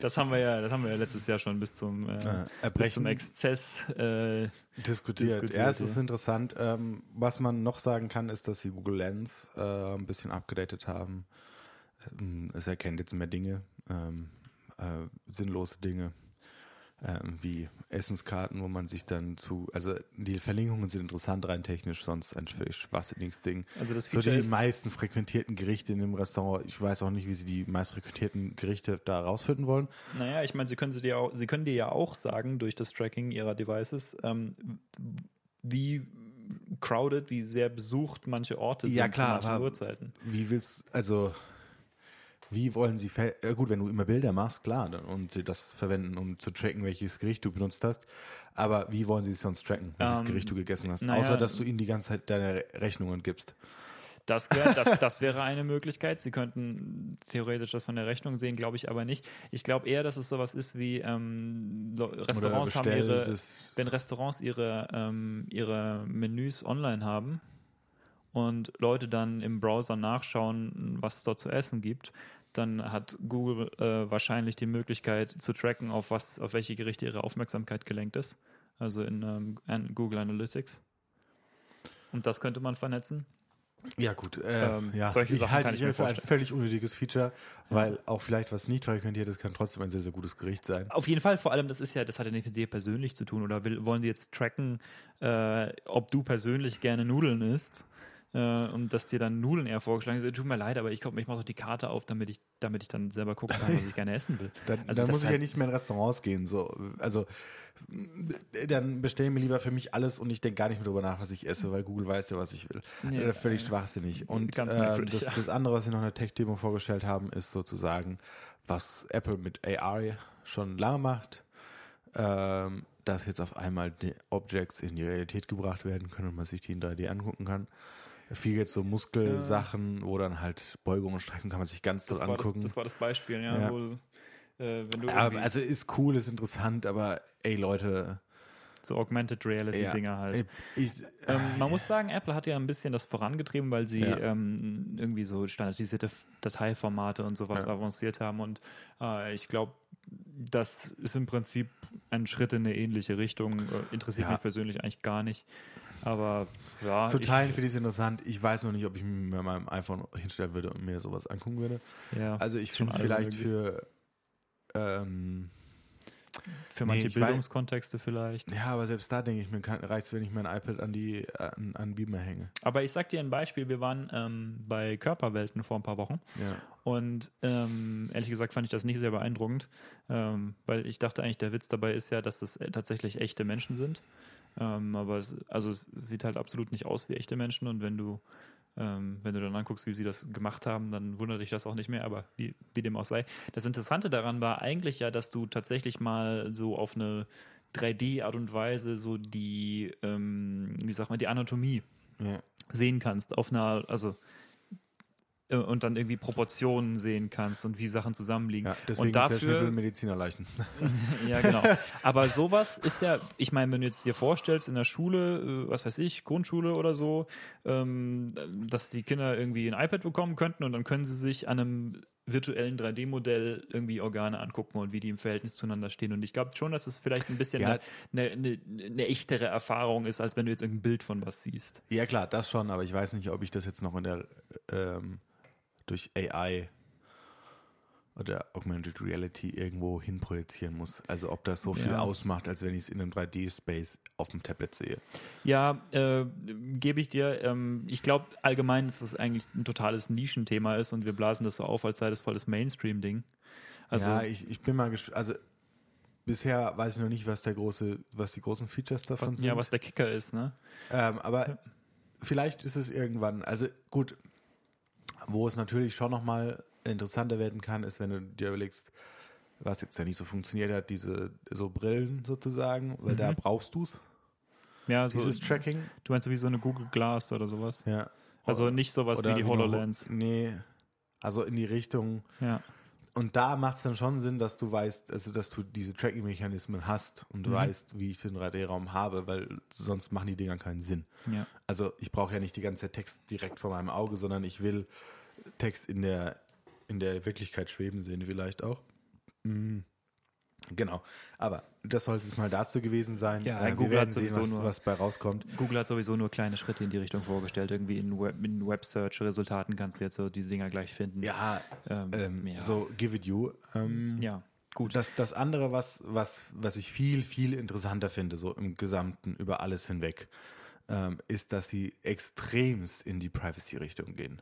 Speaker 2: Das haben wir ja, das haben wir ja letztes Jahr schon bis zum, äh,
Speaker 1: Äh,
Speaker 2: bis
Speaker 1: Erbrechen.
Speaker 2: zum Exzess. Äh,
Speaker 1: diskutiert.
Speaker 2: Diskutiert,
Speaker 1: ja, es ist interessant. Ähm, was man noch sagen kann, ist, dass sie Google Lens äh, ein bisschen abgedatet haben. Ähm, Es erkennt jetzt mehr Dinge, ähm, äh, sinnlose Dinge, ähm, wie Essenskarten, wo man sich dann zu, also die Verlinkungen sind interessant rein technisch, sonst ein völlig schwachsinniges Ding.
Speaker 2: also das
Speaker 1: So
Speaker 2: Feature
Speaker 1: die
Speaker 2: ist,
Speaker 1: meisten frequentierten Gerichte in dem Restaurant, ich weiß auch nicht, wie sie die meist frequentierten Gerichte da rausfinden wollen.
Speaker 2: naja, ich meine, sie können sie dir auch, sie können dir ja auch sagen durch das Tracking ihrer Devices, ähm, wie crowded, wie sehr besucht manche Orte
Speaker 1: Ja,
Speaker 2: sind
Speaker 1: klar,
Speaker 2: zu manchen
Speaker 1: aber-
Speaker 2: Uhrzeiten.
Speaker 1: Wie willst also wie wollen sie ver äh, gut, wenn du immer Bilder machst, klar, dann, und sie das verwenden, um zu tracken, welches Gericht du benutzt hast. Aber wie wollen sie es sonst tracken, welches
Speaker 2: Ähm,
Speaker 1: Gericht du gegessen hast?
Speaker 2: naja,
Speaker 1: Außer dass du ihnen die ganze Zeit deine Re- Rechnungen gibst.
Speaker 2: Das, wär, das, das wäre eine Möglichkeit. Sie könnten theoretisch das von der Rechnung sehen, glaube ich aber nicht. Ich glaube eher, dass es sowas ist wie ähm, Restaurants haben ihre, wenn Restaurants ihre, ähm, ihre Menüs online haben und Leute dann im Browser nachschauen, was es dort zu essen gibt, dann hat Google äh, wahrscheinlich die Möglichkeit zu tracken, auf was, auf welche Gerichte ihre Aufmerksamkeit gelenkt ist. Also in ähm, Google Analytics. Und das könnte man vernetzen.
Speaker 1: Ja, gut. Äh,
Speaker 2: Ähm,
Speaker 1: ja.
Speaker 2: solche
Speaker 1: ich
Speaker 2: Sachen
Speaker 1: halte
Speaker 2: kann ich
Speaker 1: ich für ein völlig unnötiges Feature, weil auch vielleicht was nicht frequentiert ist, kann trotzdem ein sehr, sehr gutes Gericht sein.
Speaker 2: Auf jeden Fall, vor allem, das ist ja, das hat ja nicht mit dir persönlich zu tun. Oder will, wollen sie jetzt tracken, äh, ob du persönlich gerne Nudeln isst? Äh, und dass dir dann Nudeln eher vorgeschlagen sind. Tut mir leid, aber ich, komm, ich mache doch die Karte auf, damit ich, damit ich dann selber gucken kann, was ich gerne essen will.
Speaker 1: Dann,
Speaker 2: Also
Speaker 1: dann muss ich
Speaker 2: hat-
Speaker 1: ja nicht mehr in Restaurants gehen. So. Also dann bestellen mir lieber für mich alles und ich denke gar nicht mehr darüber nach, was ich esse, weil Google weiß ja, was ich will.
Speaker 2: Ja,
Speaker 1: Äh, völlig schwachsinnig. Und äh, das,
Speaker 2: ja.
Speaker 1: das andere, was sie noch in der Tech-Demo vorgestellt haben, ist sozusagen, was Apple mit AR schon lange macht, ähm, dass jetzt auf einmal die Objects in die Realität gebracht werden können und man sich die in 3D angucken kann. Viel jetzt so Muskelsachen, wo dann halt Beugungen und Strecken kann man sich ganz
Speaker 2: Das war das,
Speaker 1: angucken.
Speaker 2: das war das Beispiel, ja.
Speaker 1: Ja.
Speaker 2: Wo, äh,
Speaker 1: Ja, also ist cool, ist interessant, aber ey Leute,
Speaker 2: so Augmented Reality-Dinger
Speaker 1: ja,
Speaker 2: halt.
Speaker 1: ich,
Speaker 2: Ähm, man muss sagen, Apple hat ja ein bisschen das vorangetrieben, weil sie
Speaker 1: Ja.
Speaker 2: ähm, irgendwie so standardisierte Dateiformate und sowas
Speaker 1: Ja.
Speaker 2: avanciert haben. Und äh, ich glaube, das ist im Prinzip ein Schritt in eine ähnliche Richtung. Äh, interessiert
Speaker 1: Ja.
Speaker 2: mich persönlich eigentlich gar nicht. Aber ja,
Speaker 1: zu teilen finde ich es interessant. Ich weiß noch nicht, ob ich mir meinem iPhone hinstellen würde und mir sowas angucken würde.
Speaker 2: ja,
Speaker 1: Also ich finde es vielleicht für ähm,
Speaker 2: für
Speaker 1: nee,
Speaker 2: manche
Speaker 1: weiß-
Speaker 2: Bildungskontexte vielleicht.
Speaker 1: ja, aber selbst da denke ich mir, reicht es, wenn ich mein iPad an die an, an Beamer hänge.
Speaker 2: Aber ich sag dir ein Beispiel. Wir waren ähm, bei Körperwelten vor ein paar Wochen.
Speaker 1: Ja.
Speaker 2: Und ähm, ehrlich gesagt fand ich das nicht sehr beeindruckend, ähm, weil ich dachte eigentlich, der Witz dabei ist ja, dass das äh, tatsächlich echte Menschen sind. Ähm, aber es, also es sieht halt absolut nicht aus wie echte Menschen und wenn du ähm, wenn du dann anguckst, wie sie das gemacht haben, dann wundert dich das auch nicht mehr, aber wie, wie dem auch sei. Das Interessante daran war eigentlich ja, dass du tatsächlich mal so auf eine 3D-Art und Weise so die, ähm, wie sagt man, die Anatomie
Speaker 1: Ja.
Speaker 2: sehen kannst, auf einer, also und dann irgendwie Proportionen sehen kannst und wie Sachen zusammenliegen.
Speaker 1: ja, deswegen
Speaker 2: und dafür,
Speaker 1: Schnippel Medizinerleichen.
Speaker 2: ja genau. Aber sowas ist ja, ich meine, wenn du jetzt dir vorstellst in der Schule, äh, was weiß ich, Grundschule oder so, ähm, dass die Kinder irgendwie ein iPad bekommen könnten und dann können sie sich an einem virtuellen 3D-Modell irgendwie Organe angucken und wie die im Verhältnis zueinander stehen. Und ich glaube schon, dass es vielleicht ein bisschen
Speaker 1: Ja.
Speaker 2: eine, eine, eine echtere Erfahrung ist, als wenn du jetzt irgendein Bild von was siehst.
Speaker 1: Ja klar, das schon, aber ich weiß nicht, ob ich das jetzt noch in der ähm, durch AI oder Augmented Reality irgendwo hinprojizieren muss. Also ob das so viel
Speaker 2: Ja.
Speaker 1: ausmacht, als wenn ich es in einem 3D-Space auf dem Tablet sehe.
Speaker 2: Ja, äh, gebe ich dir. Ähm, ich glaube allgemein, dass das eigentlich ein totales Nischenthema ist und wir blasen das so auf, als sei das voll das Mainstream-Ding. Also,
Speaker 1: ja, ich, ich bin mal gespannt. Also bisher weiß ich noch nicht, was der große, was die großen Features davon sind.
Speaker 2: ja, was der Kicker ist, ne?
Speaker 1: Ähm, aber vielleicht ist es irgendwann, also gut, wo es natürlich schon nochmal interessanter werden kann, ist, wenn du dir überlegst, was jetzt ja nicht so funktioniert hat, diese so Brillen sozusagen, weil da
Speaker 2: Mhm.
Speaker 1: brauchst du es,
Speaker 2: Ja, so,
Speaker 1: dieses Tracking.
Speaker 2: du meinst so wie so eine Google Glass oder sowas.
Speaker 1: Ja.
Speaker 2: Also nicht sowas wie die HoloLens.
Speaker 1: Ho- Nee, also in die Richtung.
Speaker 2: Ja.
Speaker 1: Und da macht es dann schon Sinn, dass du weißt, also dass du diese Tracking-Mechanismen hast und du
Speaker 2: Mhm.
Speaker 1: weißt, wie ich den 3D-Raum habe, weil sonst machen die Dinger keinen Sinn.
Speaker 2: ja.
Speaker 1: Also ich brauche ja nicht die ganze Zeit Text direkt vor meinem Auge, sondern ich will Text in der in der Wirklichkeit schweben sehen, vielleicht auch. Mhm. Genau. Aber das sollte es mal dazu gewesen sein.
Speaker 2: Ja,
Speaker 1: äh,
Speaker 2: Google
Speaker 1: wir
Speaker 2: hat
Speaker 1: werden sehen,
Speaker 2: sowieso
Speaker 1: was,
Speaker 2: nur-
Speaker 1: was bei rauskommt.
Speaker 2: Google hat sowieso nur kleine Schritte in die Richtung vorgestellt. Irgendwie in Web, in Web-Search-Resultaten kannst du jetzt so diese Dinger gleich finden.
Speaker 1: Ja,
Speaker 2: ähm,
Speaker 1: ähm,
Speaker 2: ja.
Speaker 1: so give it you. Ähm,
Speaker 2: ja. Gut.
Speaker 1: Das, das andere, was, was, was ich viel, viel interessanter finde, so im Gesamten über alles hinweg, ähm, ist, dass sie extremst in die Privacy-Richtung gehen.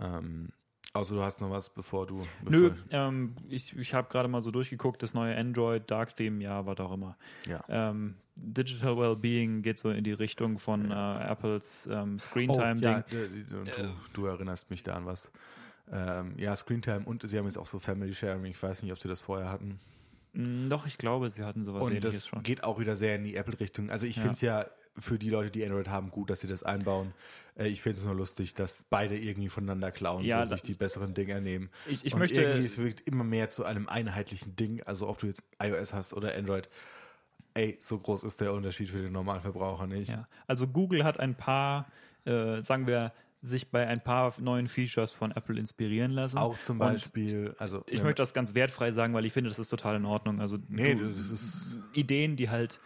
Speaker 1: Ähm, außer du hast noch was, bevor du.
Speaker 2: Nö,
Speaker 1: Bevor,
Speaker 2: ähm, ich, ich habe gerade mal so durchgeguckt, das neue Android, Dark Theme, ja, was auch immer.
Speaker 1: ja.
Speaker 2: Ähm, Digital Wellbeing geht so in die Richtung von äh, Apples ähm, Screentime-Ding.
Speaker 1: ja, äh, du, du erinnerst mich da an was. Ähm, ja, Screentime und sie haben jetzt auch so Family Sharing. Ich weiß nicht, ob sie das vorher hatten.
Speaker 2: Mm, Doch, ich glaube, sie hatten sowas
Speaker 1: Und
Speaker 2: ähnliches
Speaker 1: das
Speaker 2: schon.
Speaker 1: geht auch wieder sehr in die Apple-Richtung. Also ich
Speaker 2: Ja.
Speaker 1: finde es ja für die Leute, die Android haben, gut, dass sie das einbauen. Äh, ich finde es nur lustig, dass beide irgendwie voneinander klauen,
Speaker 2: Ja,
Speaker 1: so sich die besseren Dinge nehmen.
Speaker 2: Ich, ich
Speaker 1: und
Speaker 2: möchte.
Speaker 1: irgendwie es wirkt immer mehr zu einem einheitlichen Ding. Also ob du jetzt iOS hast oder Android, ey, so groß ist der Unterschied für den Normalverbraucher nicht.
Speaker 2: Ja, also Google hat ein paar, äh, sagen wir, sich bei ein paar neuen Features von Apple inspirieren lassen.
Speaker 1: Auch zum
Speaker 2: Und
Speaker 1: Beispiel, also
Speaker 2: Ich
Speaker 1: wenn-
Speaker 2: möchte das ganz wertfrei sagen, weil ich finde, das ist total in Ordnung. Also
Speaker 1: nee,
Speaker 2: du,
Speaker 1: das ist
Speaker 2: Ideen, die halt,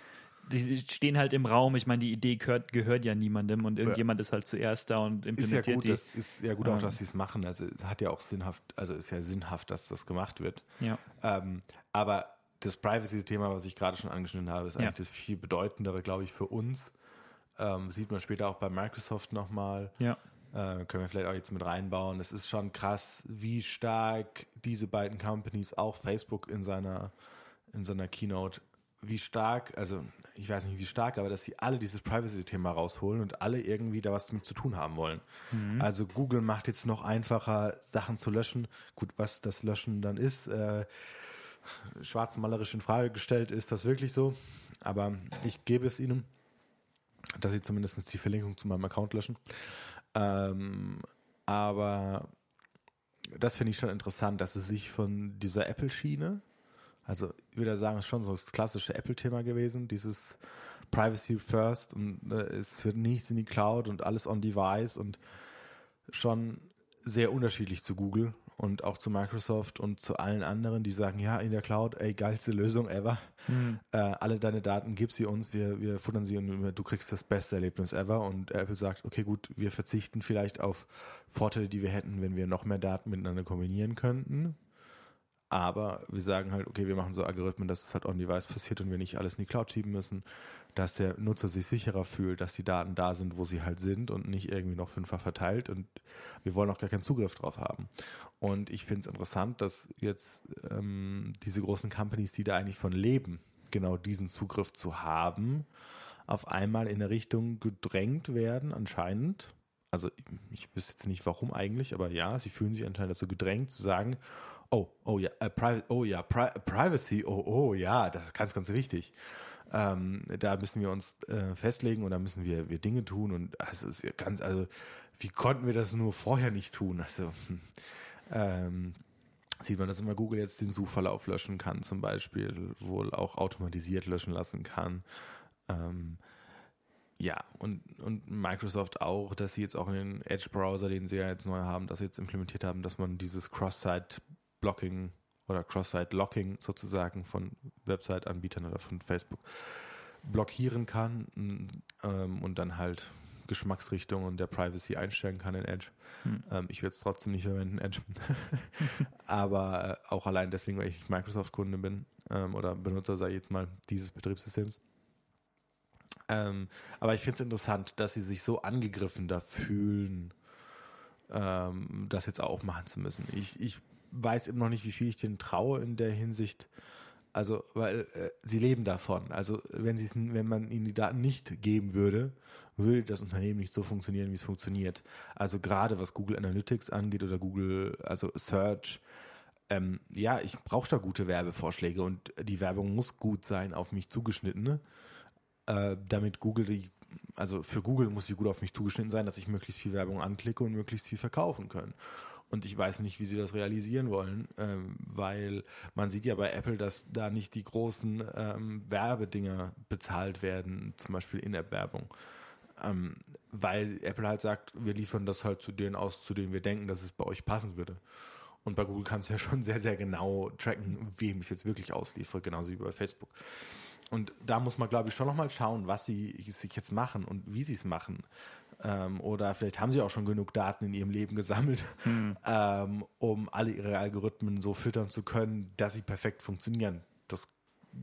Speaker 2: die stehen halt im Raum. Ich meine, die Idee gehört, gehört ja niemandem und irgendjemand ist halt zuerst da und
Speaker 1: ist ja
Speaker 2: implementiert
Speaker 1: gut,
Speaker 2: die.
Speaker 1: das ist ja gut auch,
Speaker 2: Ähm.
Speaker 1: dass sie es machen. Also es hat ja auch sinnhaft, also ist ja sinnhaft, dass das gemacht wird.
Speaker 2: ja.
Speaker 1: Ähm, aber das Privacy-Thema, was ich gerade schon angeschnitten habe, ist
Speaker 2: Ja.
Speaker 1: eigentlich das viel bedeutendere, glaube ich, für uns. Ähm, sieht man später auch bei Microsoft nochmal.
Speaker 2: ja.
Speaker 1: Äh, können wir vielleicht auch jetzt mit reinbauen. Es ist schon krass, wie stark diese beiden Companies, auch Facebook in seiner, in seiner Keynote, wie stark, also ich weiß nicht wie stark, aber dass sie alle dieses Privacy-Thema rausholen und alle irgendwie da was damit zu tun haben wollen. Also Google macht jetzt noch einfacher, Sachen zu löschen. Gut, was das Löschen dann ist, äh, schwarzmalerisch in Frage gestellt, ist das wirklich so? Aber ich gebe es ihnen, dass sie zumindest die Verlinkung zu meinem Account löschen. Ähm, aber das finde ich schon interessant, dass es sich von dieser Apple-Schiene, also ich würde sagen, es ist schon so das klassische Apple-Thema gewesen, dieses Privacy First und äh, es wird nichts in die Cloud und alles on Device und schon sehr unterschiedlich zu Google und auch zu Microsoft und zu allen anderen, die sagen, ja, in der Cloud, ey, geilste Lösung ever. Äh, alle deine Daten gib sie uns, wir, wir futtern sie und du kriegst das beste Erlebnis ever. Und Apple sagt, okay, gut, wir verzichten vielleicht auf Vorteile, die wir hätten, wenn wir noch mehr Daten miteinander kombinieren könnten. Aber wir sagen halt, okay, wir machen so Algorithmen, dass es halt on-device passiert und wir nicht alles in die Cloud schieben müssen, dass der Nutzer sich sicherer fühlt, dass die Daten da sind, wo sie halt sind und nicht irgendwie noch fünffach verteilt und wir wollen auch gar keinen Zugriff drauf haben. Und ich finde es interessant, dass jetzt ähm, diese großen Companies, die da eigentlich von leben, genau diesen Zugriff zu haben, auf einmal in eine Richtung gedrängt werden, anscheinend. Also ich, wüsste jetzt nicht warum eigentlich, aber ja, sie fühlen sich anscheinend dazu gedrängt zu sagen, oh, oh ja, äh, Pri oh ja, Pri Privacy, oh, oh ja, das ist ganz, ganz wichtig. Ähm, da müssen wir uns äh, festlegen und da müssen wir, wir Dinge tun und also ist ganz, also wie konnten wir das nur vorher nicht tun? Also hm, ähm, sieht man, dass immer Google jetzt den Suchverlauf löschen kann, zum Beispiel, wohl auch automatisiert löschen lassen kann. Ähm, ja, und, und Microsoft auch, dass sie jetzt auch in den Edge-Browser, den sie ja jetzt neu haben, das jetzt implementiert haben, dass man dieses Cross-Site-Blocking oder Cross-Site-Locking sozusagen von Website-Anbietern oder von Facebook blockieren kann ähm, und dann halt Geschmacksrichtung und der Privacy einstellen kann in Edge.
Speaker 2: Hm.
Speaker 1: Ähm, ich würde es trotzdem nicht verwenden, Edge. Aber äh, auch allein deswegen, weil ich Microsoft-Kunde bin ähm, oder Benutzer, sei jetzt mal, dieses Betriebssystems. Ähm, aber ich finde es interessant, dass sie sich so angegriffen da fühlen, ähm, das jetzt auch machen zu müssen. Ich, ich weiß eben noch nicht, wie viel ich denen traue in der Hinsicht. Also, weil äh, sie leben davon. Also, wenn, sie's, wenn man ihnen die Daten nicht geben würde, würde das Unternehmen nicht so funktionieren, wie es funktioniert. Also, gerade was Google Analytics angeht oder Google, also Search, ähm, ja, ich brauche da gute Werbevorschläge und die Werbung muss gut sein, auf mich zugeschnitten, äh, damit Google die, also für Google muss sie gut auf mich zugeschnitten sein, dass ich möglichst viel Werbung anklicke und möglichst viel verkaufen können. Und ich weiß nicht, wie sie das realisieren wollen, ähm, weil man sieht ja bei Apple, dass da nicht die großen ähm, Werbedinger bezahlt werden, zum Beispiel In-App-Werbung. Ähm, weil Apple halt sagt, wir liefern das halt zu denen aus, zu denen wir denken, dass es bei euch passen würde. Und bei Google kannst du ja schon sehr, sehr genau tracken, wem ich jetzt wirklich ausliefere, genauso wie bei Facebook. Und da muss man, glaube ich, schon nochmal schauen, was sie sich jetzt machen und wie sie es machen. Ähm, oder vielleicht haben sie auch schon genug Daten in ihrem Leben gesammelt, hm. ähm, um alle ihre Algorithmen so füttern zu können, dass sie perfekt funktionieren. Das,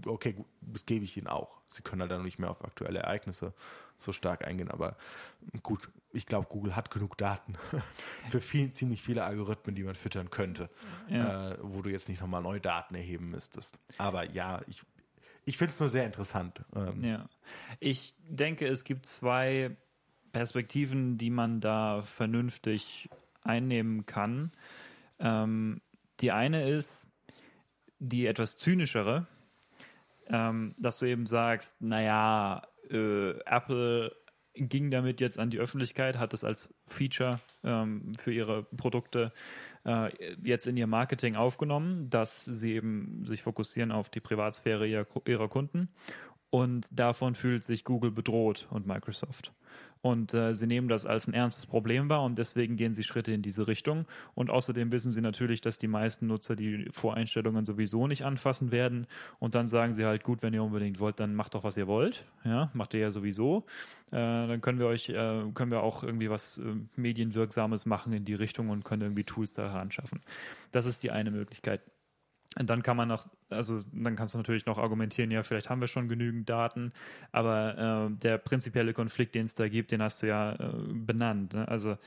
Speaker 1: okay, gut, das gebe ich ihnen auch. Sie können halt dann nicht mehr auf aktuelle Ereignisse so stark eingehen, aber gut, ich glaube, Google hat genug Daten für viel, ziemlich viele Algorithmen, die man füttern könnte, ja. äh, wo du jetzt nicht nochmal neue Daten erheben müsstest. Aber ja, ich, ich finde es nur sehr interessant.
Speaker 2: Ähm, ja. Ich denke, es gibt zwei Perspektiven, die man da vernünftig einnehmen kann. Ähm, die eine ist die etwas zynischere, ähm, dass du eben sagst, naja, äh, Apple ging damit jetzt an die Öffentlichkeit, hat es als Feature ähm, für ihre Produkte äh, jetzt in ihr Marketing aufgenommen, dass sie eben sich fokussieren auf die Privatsphäre ihrer, ihrer Kunden. Und davon fühlt sich Google bedroht und Microsoft. Und äh, sie nehmen das als ein ernstes Problem wahr und deswegen gehen sie Schritte in diese Richtung. Und außerdem wissen sie natürlich, dass die meisten Nutzer die Voreinstellungen sowieso nicht anfassen werden. Und dann sagen sie halt, gut, wenn ihr unbedingt wollt, dann macht doch, was ihr wollt. Ja, macht ihr ja sowieso. Äh, dann können wir euch, äh, können wir auch irgendwie was äh, Medienwirksames machen in die Richtung und können irgendwie Tools da anschaffen. Das ist die eine Möglichkeit. Und dann kann man noch, also dann kannst du natürlich noch argumentieren, ja, vielleicht haben wir schon genügend Daten, aber äh, der prinzipielle Konflikt, den es da gibt, den hast du ja äh, benannt. Ne? Also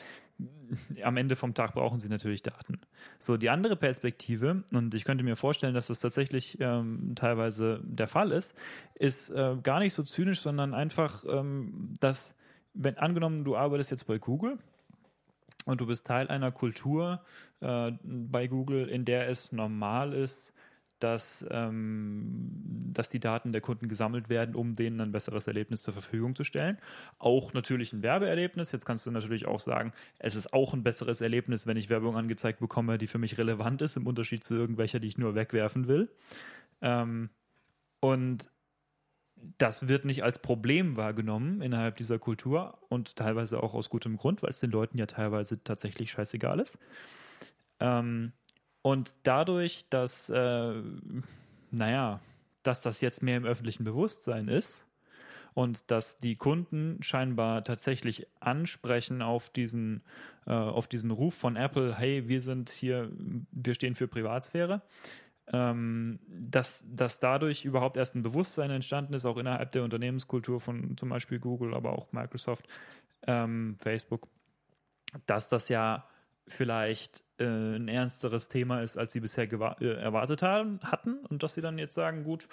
Speaker 2: am Ende vom Tag brauchen sie natürlich Daten. So, die andere Perspektive, und ich könnte mir vorstellen, dass das tatsächlich ähm, teilweise der Fall ist, ist äh, gar nicht so zynisch, sondern einfach, ähm, dass, wenn angenommen, du arbeitest jetzt bei Google und du bist Teil einer Kultur äh, bei Google, in der es normal ist, dass, ähm, dass die Daten der Kunden gesammelt werden, um denen ein besseres Erlebnis zur Verfügung zu stellen. Auch natürlich ein Werbeerlebnis. Jetzt kannst du natürlich auch sagen, es ist auch ein besseres Erlebnis, wenn ich Werbung angezeigt bekomme, die für mich relevant ist, im Unterschied zu irgendwelcher, die ich nur wegwerfen will. Ähm, und das wird nicht als Problem wahrgenommen innerhalb dieser Kultur und teilweise auch aus gutem Grund, weil es den Leuten ja teilweise tatsächlich scheißegal ist. Ähm, und dadurch, dass, äh, naja, dass das jetzt mehr im öffentlichen Bewusstsein ist und dass die Kunden scheinbar tatsächlich ansprechen auf diesen, äh, auf diesen Ruf von Apple, hey, wir sind hier, wir stehen für Privatsphäre, ähm, dass, dass dadurch überhaupt erst ein Bewusstsein entstanden ist, auch innerhalb der Unternehmenskultur von zum Beispiel Google, aber auch Microsoft, ähm, Facebook, dass das ja vielleicht äh, ein ernsteres Thema ist, als sie bisher äh, erwartet haben, hatten und dass sie dann jetzt sagen, gut,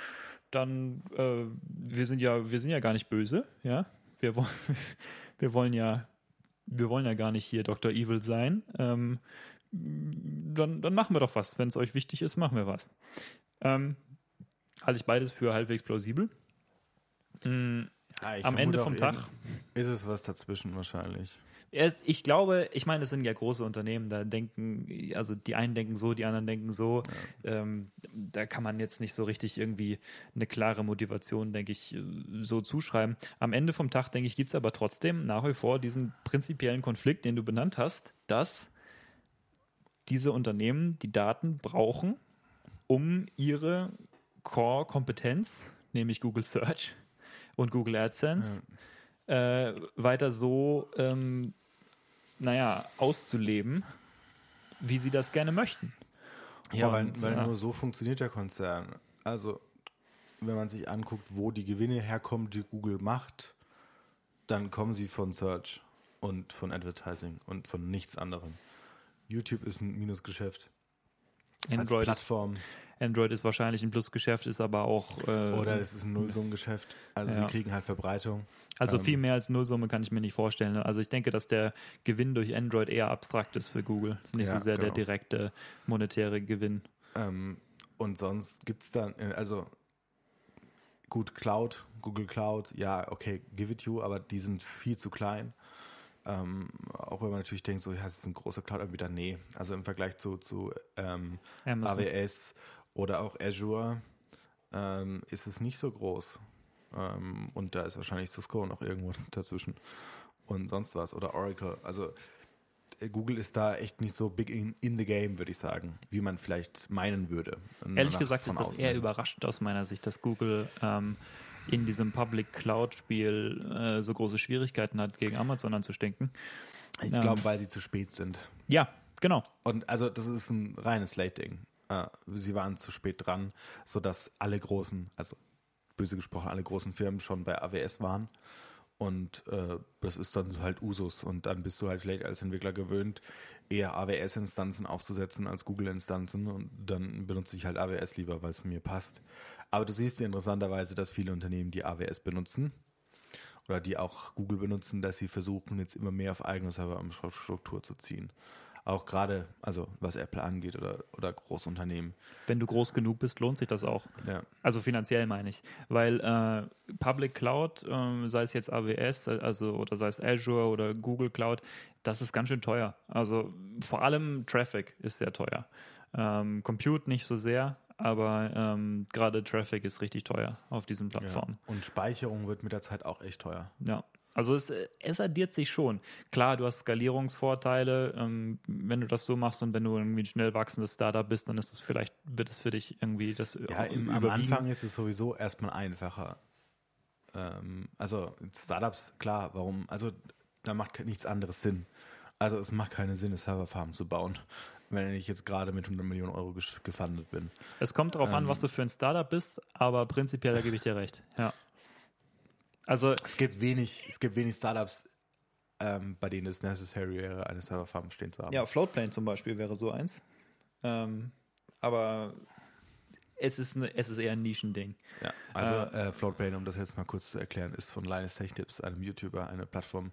Speaker 2: dann äh, wir sind ja wir sind ja gar nicht böse, ja, wir wollen wir wollen ja wir wollen ja gar nicht hier Dr. Evil sein. Ähm, dann, dann machen wir doch was. Wenn es euch wichtig ist, machen wir was. Ähm, halte ich beides für halbwegs plausibel.
Speaker 1: Mhm. Ja, Am Ende vom Tag ist es was dazwischen wahrscheinlich.
Speaker 2: Es, ich glaube, ich meine, es sind ja große Unternehmen, da denken, also die einen denken so, die anderen denken so. Ja. Ähm, da kann man jetzt nicht so richtig irgendwie eine klare Motivation, denke ich, so zuschreiben. Am Ende vom Tag, denke ich, gibt es aber trotzdem nach wie vor diesen prinzipiellen Konflikt, den du benannt hast, dass diese Unternehmen die Daten brauchen, um ihre Core-Kompetenz, nämlich Google Search und Google AdSense, ja. äh, weiter so, ähm, naja, auszuleben, wie sie das gerne möchten.
Speaker 1: Ja, und, weil, weil ja. nur so funktioniert der Konzern. Also, wenn man sich anguckt, wo die Gewinne herkommen, die Google macht, dann kommen sie von Search und von Advertising und von nichts anderem. YouTube ist ein Minusgeschäft.
Speaker 2: Android Plattform. Ist, Android ist wahrscheinlich ein Plusgeschäft, ist aber auch.
Speaker 1: Äh, Oder es ist ein Nullsummengeschäft. Also ja. sie kriegen halt Verbreitung.
Speaker 2: Also ähm, viel mehr als Nullsumme kann ich mir nicht vorstellen. Also ich denke, dass der Gewinn durch Android eher abstrakt ist für Google. Das ist nicht ja, so sehr genau. der direkte monetäre Gewinn.
Speaker 1: Ähm, und sonst gibt es dann, äh, also gut, Cloud, Google Cloud, ja, okay, give it you, aber die sind viel zu klein. Ähm, auch wenn man natürlich denkt, so, ja, es ist ein großer Cloud-Anbieter. Nee, also im Vergleich zu, zu ähm, AWS oder auch Azure ähm, ist es nicht so groß. Ähm, und da ist wahrscheinlich Cisco noch irgendwo dazwischen und sonst was. Oder Oracle. Also Google ist da echt nicht so big in, in the game, würde ich sagen, wie man vielleicht meinen würde.
Speaker 2: Ehrlich gesagt ist das eher überraschend aus meiner Sicht, dass Google ähm, in diesem Public Cloud Spiel äh, so große Schwierigkeiten hat, gegen Amazon anzustinken.
Speaker 1: Ich ähm, glaube, weil sie zu spät sind.
Speaker 2: Ja, genau.
Speaker 1: Und also das ist ein reines Late-Ding. Äh, sie waren zu spät dran, sodass alle großen, also böse gesprochen, alle großen Firmen schon bei AWS waren. Und äh, das ist dann halt Usus. Und dann bist du halt vielleicht als Entwickler gewöhnt, eher AWS-Instanzen aufzusetzen als Google-Instanzen. Und dann benutze ich halt AWS lieber, weil es mir passt. Aber du siehst ja interessanterweise, dass viele Unternehmen, die AWS benutzen oder die auch Google benutzen, dass sie versuchen, jetzt immer mehr auf eigene Serverinfrastruktur zu ziehen. Auch gerade, also was Apple angeht oder, oder Großunternehmen.
Speaker 2: Wenn du groß genug bist, lohnt sich das auch.
Speaker 1: Ja.
Speaker 2: Also finanziell meine ich. Weil äh, Public Cloud, äh, sei es jetzt AWS, also oder sei es Azure oder Google Cloud, das ist ganz schön teuer. Also vor allem Traffic ist sehr teuer. Ähm, Compute nicht so sehr, aber ähm, gerade Traffic ist richtig teuer auf diesen Plattformen.
Speaker 1: Ja. Und Speicherung wird mit der Zeit auch echt teuer.
Speaker 2: Ja. Also es, es addiert sich schon. Klar, du hast Skalierungsvorteile, ähm, wenn du das so machst und wenn du irgendwie ein schnell wachsendes Startup bist, dann ist das vielleicht, wird es für dich irgendwie das
Speaker 1: Ja, im, am Anfang ist es sowieso erstmal einfacher. Ähm, also Startups, klar, warum? Also da macht nichts anderes Sinn. Also es macht keinen Sinn, eine Serverfarm zu bauen wenn ich jetzt gerade mit 100 Millionen Euro gefundet bin.
Speaker 2: Es kommt darauf ähm, an, was du für ein Startup bist, aber prinzipiell da gebe ich dir recht. Ja.
Speaker 1: Also es gibt wenig, es gibt wenig Startups, ähm, bei denen es necessary wäre, eine Serverfarm stehen zu haben.
Speaker 2: Ja, Floatplane zum Beispiel wäre so eins. Ähm, aber es ist, eine, es ist eher ein Nischending.
Speaker 1: Ja, also äh, äh, Floatplane, um das jetzt mal kurz zu erklären, ist von Linus Tech Tips, einem YouTuber, eine Plattform,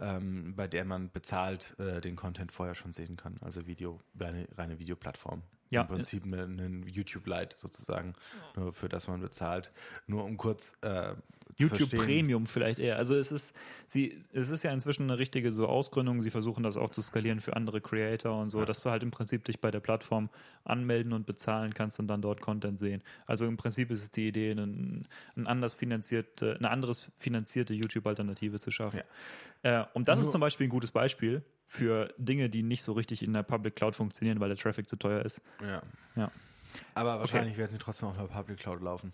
Speaker 1: ähm, bei der man bezahlt äh, den Content vorher schon sehen kann. Also Video, eine reine Videoplattform.
Speaker 2: Ja.
Speaker 1: Im Prinzip ein YouTube-Lite sozusagen, nur für das man bezahlt. Nur um kurz äh,
Speaker 2: YouTube Premium vielleicht eher. Also es ist, sie, es ist ja inzwischen eine richtige so Ausgründung. Sie versuchen das auch zu skalieren für andere Creator und so, ja. dass du halt im Prinzip dich bei der Plattform anmelden und bezahlen kannst und dann dort Content sehen. Also im Prinzip ist es die Idee, ein, ein anders finanzierte, eine anderes finanzierte YouTube-Alternative zu schaffen. Ja. Äh, und das Nur ist zum Beispiel ein gutes Beispiel für Dinge, die nicht so richtig in der Public Cloud funktionieren, weil der Traffic zu teuer ist.
Speaker 1: Ja.
Speaker 2: ja.
Speaker 1: Aber wahrscheinlich okay. werden sie trotzdem auch in der Public Cloud laufen.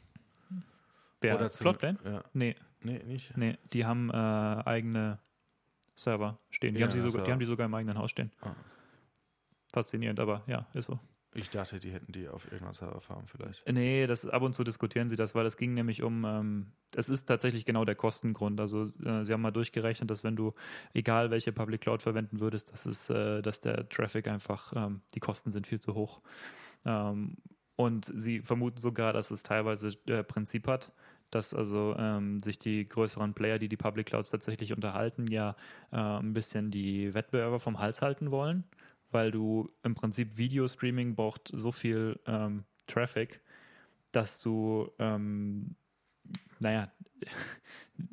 Speaker 2: Wer? Oder Floodplane?
Speaker 1: Ja.
Speaker 2: Nee.
Speaker 1: Nee, nicht?
Speaker 2: Nee, die haben äh, eigene Server stehen. Die, ja, haben sie sogar, die haben die sogar im eigenen Haus stehen. Ah. Faszinierend, aber ja, ist so.
Speaker 1: Ich dachte, die hätten die auf irgendeiner Serverfarm vielleicht.
Speaker 2: Nee, das ab und zu diskutieren sie das, weil es ging nämlich um, ähm, das ist tatsächlich genau der Kostengrund. Also äh, sie haben mal durchgerechnet, dass wenn du, egal welche Public Cloud verwenden würdest, dass es, äh, dass der Traffic einfach, ähm, die Kosten sind viel zu hoch. Ähm, und sie vermuten sogar, dass es teilweise äh, Prinzip hat, dass also ähm, sich die größeren Player, die die Public Clouds tatsächlich unterhalten, ja äh, ein bisschen die Wettbewerber vom Hals halten wollen, weil du im Prinzip Videostreaming braucht so viel ähm, Traffic, dass du, ähm, naja,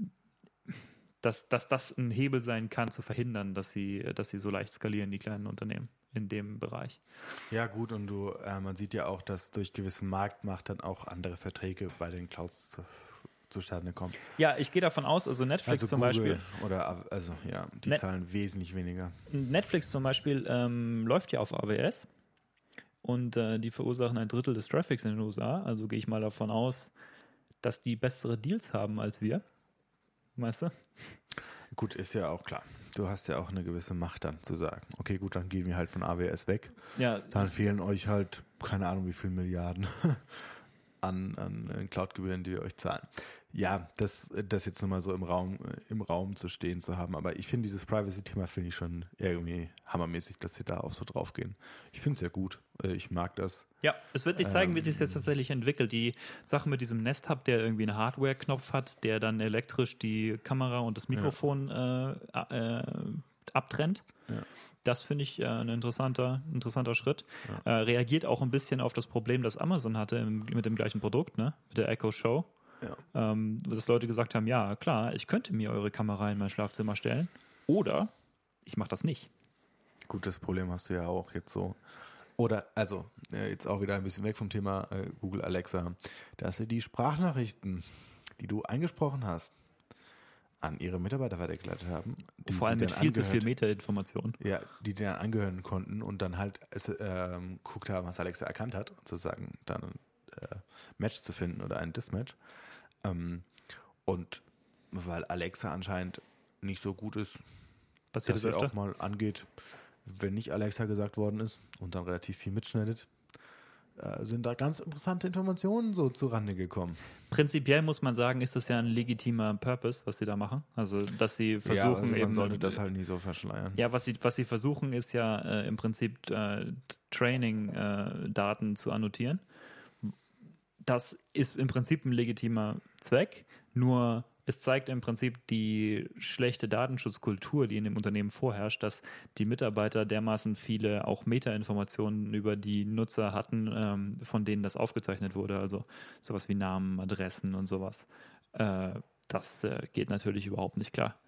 Speaker 2: dass, dass das ein Hebel sein kann, zu verhindern, dass sie, dass sie so leicht skalieren, die kleinen Unternehmen in dem Bereich.
Speaker 1: Ja, gut, und du, äh, man sieht ja auch, dass durch gewisse Marktmacht dann auch andere Verträge bei den Clouds zustande kommen.
Speaker 2: Ja, ich gehe davon aus, also Netflix also zum Google Beispiel.
Speaker 1: Oder also ja, die Net zahlen wesentlich weniger.
Speaker 2: Netflix zum Beispiel ähm, läuft ja auf AWS und äh, die verursachen ein Drittel des Traffics in den USA. Also gehe ich mal davon aus, dass die bessere Deals haben als wir. Weißt du?
Speaker 1: Gut, ist ja auch klar. Du hast ja auch eine gewisse Macht dann zu sagen, okay, gut, dann gehen wir halt von AWS weg.
Speaker 2: Ja.
Speaker 1: Dann fehlen euch halt, keine Ahnung, wie viele Milliarden an, an Cloud-Gebühren, die wir euch zahlen. Ja, das, das jetzt nochmal so im Raum, im Raum zu stehen zu haben. Aber ich finde dieses Privacy-Thema finde ich schon irgendwie hammermäßig, dass sie da auch so drauf gehen. Ich finde es ja gut. Äh, ich mag das.
Speaker 2: Ja, es wird sich zeigen, ähm, wie sich jetzt tatsächlich entwickelt. Die Sache mit diesem Nest Hub, der irgendwie einen Hardware-Knopf hat, der dann elektrisch die Kamera und das Mikrofon ja. äh, äh, abtrennt. Ja. Das finde ich äh, ein interessanter, interessanter Schritt. Ja. Äh, reagiert auch ein bisschen auf das Problem, das Amazon hatte im, mit dem gleichen Produkt, ne? mit der Echo Show. Ja. Ähm, dass Leute gesagt haben, ja klar, ich könnte mir eure Kamera in mein Schlafzimmer stellen oder ich mache das nicht.
Speaker 1: Gut, das Problem hast du ja auch jetzt so. Oder, also, äh, jetzt auch wieder ein bisschen weg vom Thema äh, Google Alexa, dass die Sprachnachrichten, die du eingesprochen hast, an ihre Mitarbeiter weitergeleitet haben. die
Speaker 2: Vor allem mit viel zu viel Meta-Informationen.
Speaker 1: Ja, die dann angehören konnten und dann halt ähm, guckt haben, was Alexa erkannt hat, sozusagen dann ein äh, Match zu finden oder ein Dispmatch. Ähm, und weil Alexa anscheinend nicht so gut ist,
Speaker 2: Passiert
Speaker 1: dass
Speaker 2: das
Speaker 1: auch mal angeht, wenn nicht Alexa gesagt worden ist und dann relativ viel mitschneidet, äh, sind da ganz interessante Informationen so zurande gekommen.
Speaker 2: Prinzipiell muss man sagen, ist das ja ein legitimer Purpose, was sie da machen. Also, dass sie versuchen
Speaker 1: ja, also man
Speaker 2: eben.
Speaker 1: sollte das halt nie so verschleiern.
Speaker 2: Ja, was sie, was sie versuchen, ist ja äh, im Prinzip äh, Training-Daten zu annotieren. Das ist im Prinzip ein legitimer Zweck, nur es zeigt im Prinzip die schlechte Datenschutzkultur, die in dem Unternehmen vorherrscht, dass die Mitarbeiter dermaßen viele auch Metainformationen über die Nutzer hatten, ähm, von denen das aufgezeichnet wurde. Also sowas wie Namen, Adressen und sowas. Äh, das äh, geht natürlich überhaupt nicht klar.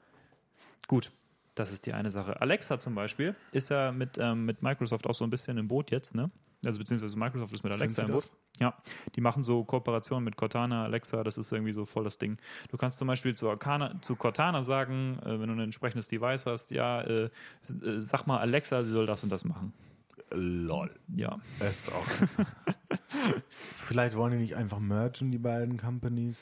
Speaker 2: Gut, das ist die eine Sache. Alexa zum Beispiel ist ja mit, ähm, mit Microsoft auch so ein bisschen im Boot jetzt, ne? Also beziehungsweise Microsoft ist mit Alexa im Boot. Ja, die machen so Kooperationen mit Cortana, Alexa, das ist irgendwie so voll das Ding. Du kannst zum Beispiel zu, Arcana, zu Cortana sagen, äh, wenn du ein entsprechendes Device hast, ja, äh, äh, sag mal Alexa, sie soll das und das machen.
Speaker 1: Lol.
Speaker 2: Ja.
Speaker 1: Ist auch. Vielleicht wollen die nicht einfach mergen, die beiden Companies.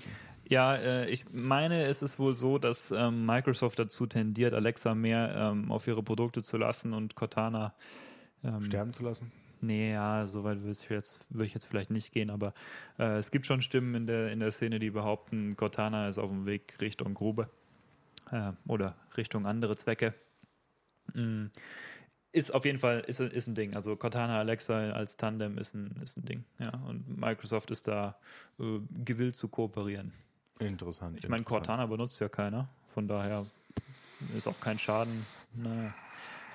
Speaker 2: Ja, äh, ich meine, es ist wohl so, dass ähm, Microsoft dazu tendiert, Alexa mehr ähm, auf ihre Produkte zu lassen und Cortana ähm,
Speaker 1: sterben zu lassen.
Speaker 2: Nee, ja, so weit würde ich jetzt, würde ich jetzt vielleicht nicht gehen, aber äh, es gibt schon Stimmen in der, in der Szene, die behaupten, Cortana ist auf dem Weg Richtung Grube äh, oder Richtung andere Zwecke. Mm. Ist auf jeden Fall ist, ist ein Ding. Also Cortana Alexa als Tandem ist ein, ist ein Ding. Ja, und Microsoft ist da äh, gewillt zu kooperieren.
Speaker 1: Interessant.
Speaker 2: Ich meine. Cortana benutzt ja keiner, von daher ist auch kein Schaden. Naja.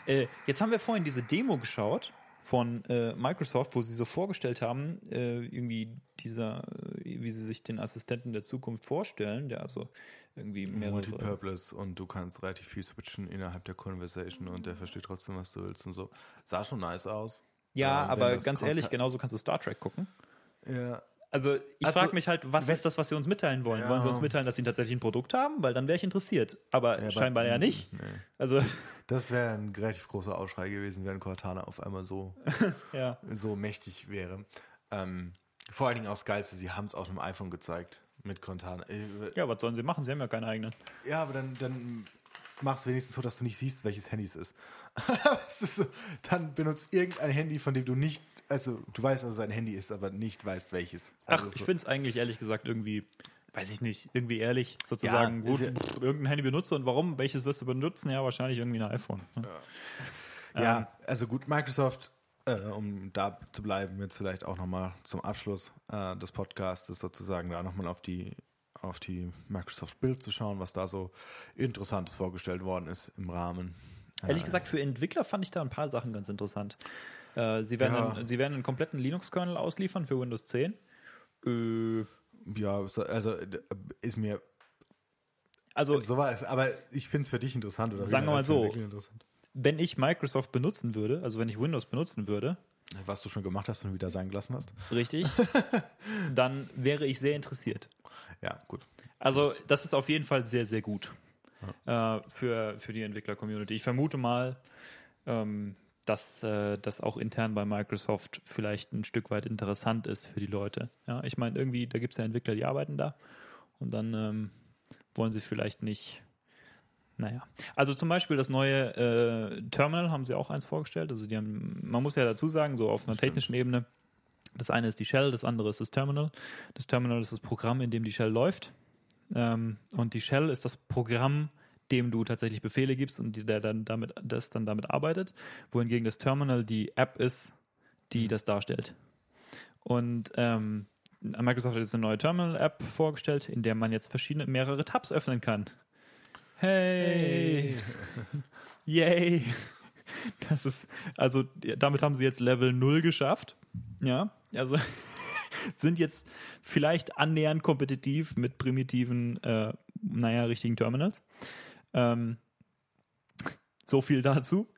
Speaker 2: Äh, jetzt haben wir vorhin diese Demo geschaut von äh, Microsoft, wo sie so vorgestellt haben, äh, irgendwie dieser, äh, wie sie sich den Assistenten der Zukunft vorstellen, der also irgendwie mehrere.
Speaker 1: Multipurpose und du kannst relativ viel switchen innerhalb der Conversation und der versteht trotzdem, was du willst und so. Sah schon nice aus.
Speaker 2: Ja,
Speaker 1: Äh, wenn
Speaker 2: aber ganz ehrlich, genauso kannst du Star Trek gucken.
Speaker 1: Ja.
Speaker 2: Also ich
Speaker 1: Also,
Speaker 2: frage mich halt, was ist das, was sie uns mitteilen wollen?
Speaker 1: Ja.
Speaker 2: Wollen sie uns mitteilen, dass sie tatsächlich ein Produkt haben? Weil dann wäre ich interessiert. Aber
Speaker 1: Ja, aber-
Speaker 2: scheinbar ja nicht.
Speaker 1: Nee.
Speaker 2: Also
Speaker 1: Das wäre ein relativ großer Aufschrei gewesen, wenn Cortana auf einmal so,
Speaker 2: ja.
Speaker 1: so mächtig wäre. Ähm, vor allen Dingen auch das Geilste, sie haben es auf dem iPhone gezeigt mit Cortana. Äh,
Speaker 2: Ja, was sollen sie machen? Sie haben ja keinen eigenen.
Speaker 1: Ja, aber dann, dann machst du wenigstens so, dass du nicht siehst, welches Handy es ist. ist so, dann benutzt irgendein Handy, von dem du nicht, also du weißt, dass es ein Handy ist, aber nicht weißt, welches.
Speaker 2: Ach,
Speaker 1: Also
Speaker 2: ich
Speaker 1: so,
Speaker 2: finde es eigentlich ehrlich gesagt irgendwie, weiß ich nicht, irgendwie ehrlich sozusagen.
Speaker 1: Ja,
Speaker 2: gut,
Speaker 1: ja-
Speaker 2: pff, irgendein Handy benutzt und warum? Welches wirst du benutzen? Ja, wahrscheinlich irgendwie ein iPhone. ne?
Speaker 1: ja,
Speaker 2: ähm,
Speaker 1: also gut, Microsoft, äh, um da zu bleiben, jetzt vielleicht auch nochmal zum Abschluss äh, des Podcasts sozusagen da nochmal auf die auf die Microsoft Bild zu schauen, was da so Interessantes vorgestellt worden ist im Rahmen.
Speaker 2: Ehrlich
Speaker 1: Äh,
Speaker 2: gesagt, für Entwickler fand ich da ein paar Sachen ganz interessant. Äh, sie, werden
Speaker 1: Ja.
Speaker 2: einen, sie werden einen kompletten Linux-Kernel ausliefern für Windows 10. Äh,
Speaker 1: Ja, so- also ist mir
Speaker 2: also,
Speaker 1: so war es, aber ich finde es für dich interessant oder
Speaker 2: Sagen wir mal so. Wenn ich Microsoft benutzen würde, also wenn ich Windows benutzen würde,
Speaker 1: Was du schon gemacht hast und wieder sein gelassen hast.
Speaker 2: richtig, dann wäre ich sehr interessiert.
Speaker 1: Ja, gut.
Speaker 2: Also, das ist auf jeden Fall sehr, sehr gut äh, für, für die Entwickler-Community. Ich vermute mal, ähm, dass äh, das auch intern bei Microsoft vielleicht ein Stück weit interessant ist für die Leute. Ja, ich meine, irgendwie, da gibt es ja Entwickler, die arbeiten da und dann ähm, wollen sie vielleicht nicht. Naja, also zum Beispiel das neue äh, Terminal haben sie auch eins vorgestellt. Also die haben, man muss ja dazu sagen, so auf einer
Speaker 1: Stimmt.
Speaker 2: technischen Ebene, das eine ist die Shell, das andere ist das Terminal. Das Terminal ist das Programm, in dem die Shell läuft. Ähm, und die Shell ist das Programm, dem du tatsächlich Befehle gibst und der dann damit, das dann damit arbeitet, wohingegen das Terminal die App ist, die das darstellt. Und ähm, Microsoft hat jetzt eine neue Terminal-App vorgestellt, in der man jetzt verschiedene, mehrere Tabs öffnen kann. Hey! Yay! Das ist, also damit haben sie jetzt Level 0 geschafft. Ja, also sind jetzt vielleicht annähernd kompetitiv mit primitiven, äh, naja, richtigen Terminals. Ähm, so viel dazu.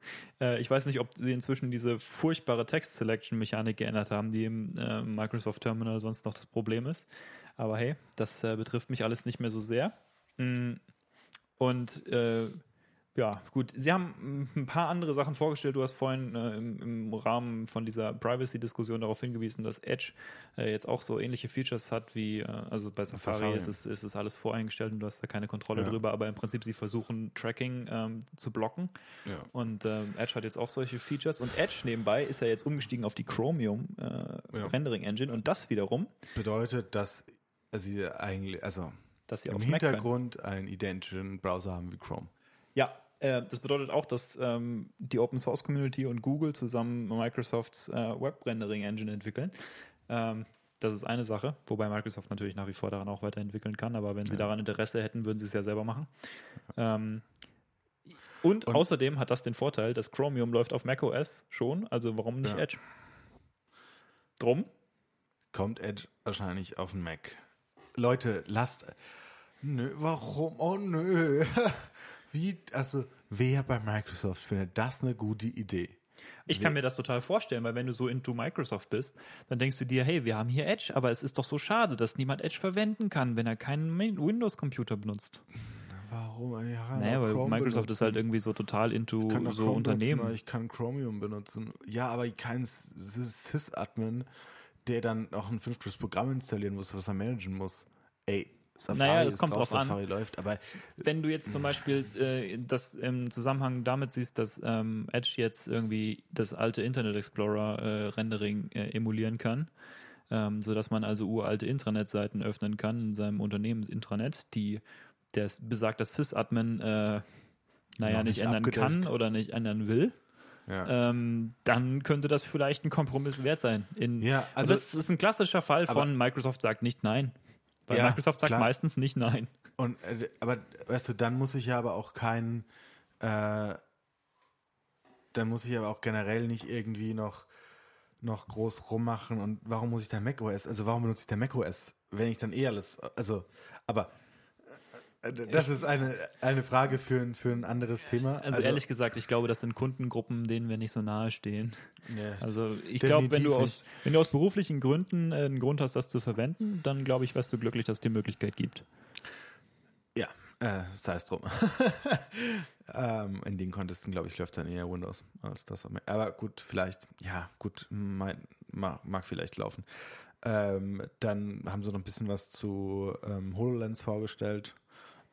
Speaker 2: Äh, ich weiß nicht, ob sie inzwischen diese furchtbare Text-Selection-Mechanik geändert haben, die im äh, Microsoft Terminal sonst noch das Problem ist. Aber hey, das äh, betrifft mich alles nicht mehr so sehr. Mm. Und äh, ja, gut. Sie haben ein paar andere Sachen vorgestellt. Du hast vorhin äh, im, im, Rahmen von dieser Privacy-Diskussion darauf hingewiesen, dass Edge äh, jetzt auch so ähnliche Features hat wie, äh, also bei Safari, Safari. Ist, es, ist es alles voreingestellt und du hast da keine Kontrolle ja. drüber, aber im Prinzip sie versuchen Tracking ähm, zu blocken. Ja. Und ähm, Edge hat jetzt auch solche Features. Und Edge nebenbei ist ja jetzt umgestiegen auf die Chromium äh, ja. Rendering Engine und das wiederum
Speaker 1: bedeutet, dass sie eigentlich, also dass sie im Hintergrund einen identischen Browser haben wie Chrome.
Speaker 2: Ja, äh, das bedeutet auch, dass ähm, die Open Source Community und Google zusammen Microsofts äh, Web Rendering Engine entwickeln. Ähm, das ist eine Sache, wobei Microsoft natürlich nach wie vor daran auch weiterentwickeln kann, aber wenn sie ja. daran Interesse hätten, würden sie es ja selber machen. Ähm, und, und, außerdem hat das den Vorteil, dass Chromium läuft auf macOS schon, also warum nicht ja. Edge? Drum?
Speaker 1: Kommt Edge wahrscheinlich auf den Mac. Leute, lasst. Nö, warum? Oh nö. Wie, also, wer bei Microsoft findet das eine gute Idee?
Speaker 2: Ich kann mir das total vorstellen, weil wenn du so into Microsoft bist, dann denkst du dir, hey, wir haben hier Edge, aber es ist doch so schade, dass niemand Edge verwenden kann, wenn er keinen Windows-Computer benutzt.
Speaker 1: Warum? Ja,
Speaker 2: naja, weil Chrome Microsoft benutzen. ist halt irgendwie so total into so Chrome Unternehmen.
Speaker 1: Benutzen, ich kann Chromium benutzen. Ja, aber kein Sys-Admin, der dann auch ein fünftes Programm installieren muss, was er managen muss. Ey,
Speaker 2: Safari naja, das kommt drauf, drauf an. Läuft, aber wenn du jetzt zum Beispiel äh, das im Zusammenhang damit siehst, dass ähm, Edge jetzt irgendwie das alte Internet Explorer äh, Rendering äh, emulieren kann, ähm, so dass man also uralte Intranet-Seiten öffnen kann in seinem Unternehmensintranet, die der besagt, dass Sysadmin äh, naja nicht, nicht ändern kann oder nicht ändern will. Ja. Ähm, dann könnte das vielleicht ein Kompromiss wert sein. In, ja, also das ist ein klassischer Fall von Microsoft sagt nicht nein. Weil ja, Microsoft sagt klar. meistens nicht nein.
Speaker 1: Und äh, aber weißt du, dann muss ich ja aber auch keinen, äh, dann muss ich aber auch generell nicht irgendwie noch noch groß rummachen und warum muss ich da macOS? Also warum benutze ich da macOS, wenn ich dann eh alles, also, aber das ist eine, eine Frage für, ein, für ein anderes Thema.
Speaker 2: Also, also, ehrlich gesagt, ich glaube, das sind Kundengruppen, denen wir nicht so nahe stehen. Nee, also ich glaube, wenn du aus wenn du aus beruflichen Gründen äh, einen Grund hast, das zu verwenden, dann glaube ich, wärst du glücklich, dass es die Möglichkeit gibt.
Speaker 1: Ja, äh, sei es drum. ähm, in den Contesten, glaube ich, läuft dann eher Windows als das. Aber gut, vielleicht, ja, gut, mein, mag, mag vielleicht laufen. Ähm, dann haben sie noch ein bisschen was zu ähm, HoloLens vorgestellt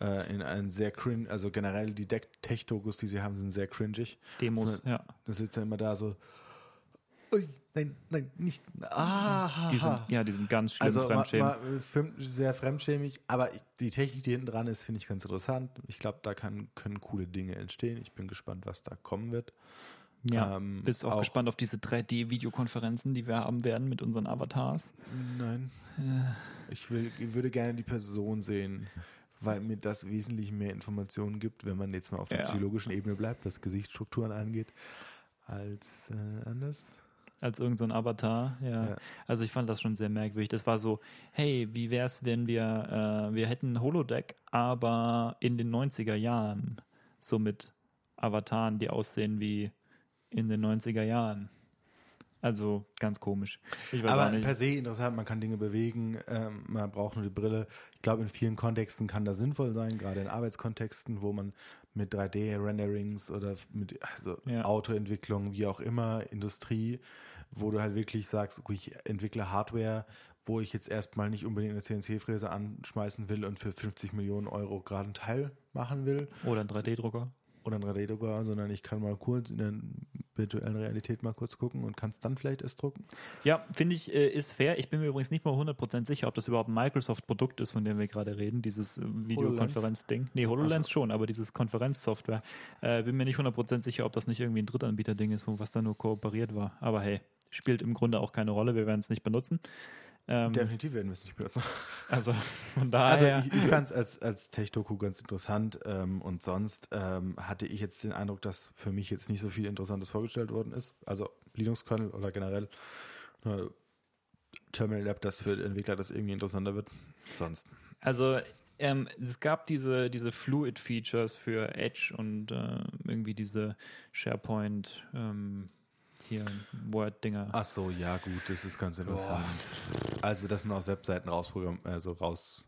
Speaker 1: äh, in einen sehr cringe, also generell die Tech-Dokus, die sie haben, sind sehr cringig.
Speaker 2: Demos,
Speaker 1: also,
Speaker 2: ja.
Speaker 1: Da sitzt er immer da so, Ui, nein, nein, nicht. Ah,
Speaker 2: die sind, ja, die sind ganz schlimm also, fremdschämig.
Speaker 1: sehr fremdschämig, aber die Technik, die hinten dran ist, finde ich ganz interessant. Ich glaube, da kann, können coole Dinge entstehen. Ich bin gespannt, was da kommen wird.
Speaker 2: Ja, ähm, bist auch, auch gespannt auf diese 3D-Videokonferenzen, die wir haben werden mit unseren Avatars?
Speaker 1: Nein. Ich, will, ich würde gerne die Person sehen weil mir das wesentlich mehr Informationen gibt, wenn man jetzt mal auf der ja. psychologischen Ebene bleibt, was Gesichtsstrukturen angeht, als äh, anders.
Speaker 2: Als irgendein so Avatar, ja. ja. Also ich fand das schon sehr merkwürdig. Das war so, hey, wie wäre es, wenn wir, äh, wir hätten ein Holodeck, aber in den 90er Jahren, so mit Avataren, die aussehen wie in den 90er Jahren. Also ganz komisch.
Speaker 1: Aber per se interessant, man kann Dinge bewegen, ähm, man braucht nur die Brille. Ich glaube, in vielen Kontexten kann das sinnvoll sein, gerade in Arbeitskontexten, wo man mit 3D-Renderings oder mit also ja. Autoentwicklung, wie auch immer, Industrie, wo du halt wirklich sagst, okay, ich entwickle Hardware, wo ich jetzt erstmal nicht unbedingt eine CNC-Fräse anschmeißen will und für 50 Millionen Euro gerade ein Teil machen will.
Speaker 2: Oder ein 3D-Drucker
Speaker 1: oder ein 3D-Drucker, sondern ich kann mal kurz in der virtuellen Realität mal kurz gucken und kann es dann vielleicht erst drucken.
Speaker 2: Ja, finde ich, äh, ist fair. Ich bin mir übrigens nicht mal 100% sicher, ob das überhaupt ein Microsoft-Produkt ist, von dem wir gerade reden, dieses äh, Videokonferenz-Ding. Nee, HoloLens so. schon, aber dieses Konferenzsoftware. Äh, bin mir nicht 100% sicher, ob das nicht irgendwie ein Drittanbieter-Ding ist, wo was da nur kooperiert war. Aber hey, spielt im Grunde auch keine Rolle. Wir werden es nicht benutzen.
Speaker 1: Ähm, Definitiv werden wir es nicht benutzen.
Speaker 2: Also von daher.
Speaker 1: Also ich, ich fand es als, als Tech-Doku ganz interessant ähm, und sonst ähm, hatte ich jetzt den Eindruck, dass für mich jetzt nicht so viel Interessantes vorgestellt worden ist. Also Linux-Kernel oder generell äh, Terminal Lab, dass für Entwickler das irgendwie interessanter wird. Sonst.
Speaker 2: Also ähm, es gab diese, diese Fluid-Features für Edge und äh, irgendwie diese SharePoint ähm, hier Word-Dinger.
Speaker 1: Ach so, ja gut, das ist ganz interessant. Boah. Also, dass man aus Webseiten rausprogramm, also raus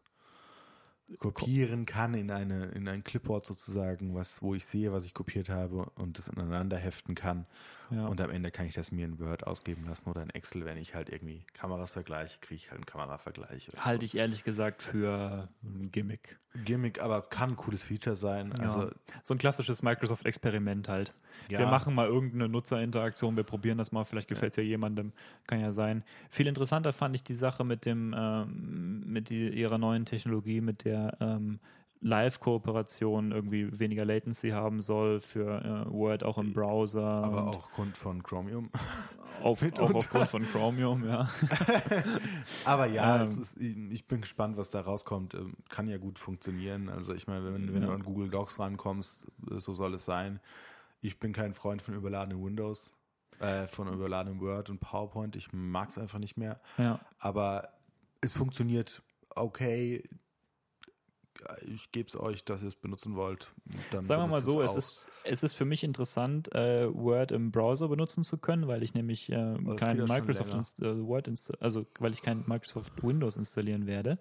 Speaker 1: kopieren kann in eine in ein Clipboard sozusagen, was wo ich sehe, was ich kopiert habe und das ineinander heften kann.
Speaker 2: Ja.
Speaker 1: Und am Ende kann ich das mir in Word ausgeben lassen oder in Excel, wenn ich halt irgendwie Kameras vergleiche, kriege ich halt einen Kameravergleich.
Speaker 2: Halte
Speaker 1: so.
Speaker 2: ich ehrlich gesagt für ein Gimmick.
Speaker 1: Gimmick, aber es kann ein cooles Feature sein.
Speaker 2: Ja.
Speaker 1: Also
Speaker 2: So ein klassisches Microsoft-Experiment halt.
Speaker 1: ja,
Speaker 2: Wir machen mal irgendeine Nutzerinteraktion, wir probieren das mal, vielleicht gefällt es ja. jemandem, kann ja sein. Viel interessanter fand ich die Sache mit dem, ähm, mit die, ihrer neuen Technologie, mit der ähm, Live-Kooperation irgendwie weniger Latency haben soll für äh, Word auch im Browser.
Speaker 1: aber auch Grund von Chromium.
Speaker 2: auf, auch
Speaker 1: und-
Speaker 2: aufgrund von Chromium, ja.
Speaker 1: Aber ja,
Speaker 2: Ähm.
Speaker 1: ist, ich bin gespannt, was da rauskommt. Ähm, Kann ja gut funktionieren. Also ich meine, wenn, wenn
Speaker 2: Ja.
Speaker 1: du an Google Docs rankommst, äh, so soll es sein. Ich bin kein Freund von überladenem Windows, äh, von überladenem Word und PowerPoint. Ich mag es einfach nicht mehr.
Speaker 2: ja.
Speaker 1: Aber es funktioniert okay. Ich gebe es euch, dass ihr es benutzen wollt.
Speaker 2: Sagen wir mal so,
Speaker 1: es
Speaker 2: ist, es ist für mich interessant, äh, Word im Browser benutzen zu können, weil ich nämlich äh,
Speaker 1: geht
Speaker 2: kein Microsoft inst äh, Word also weil ich kein Microsoft Windows installieren werde.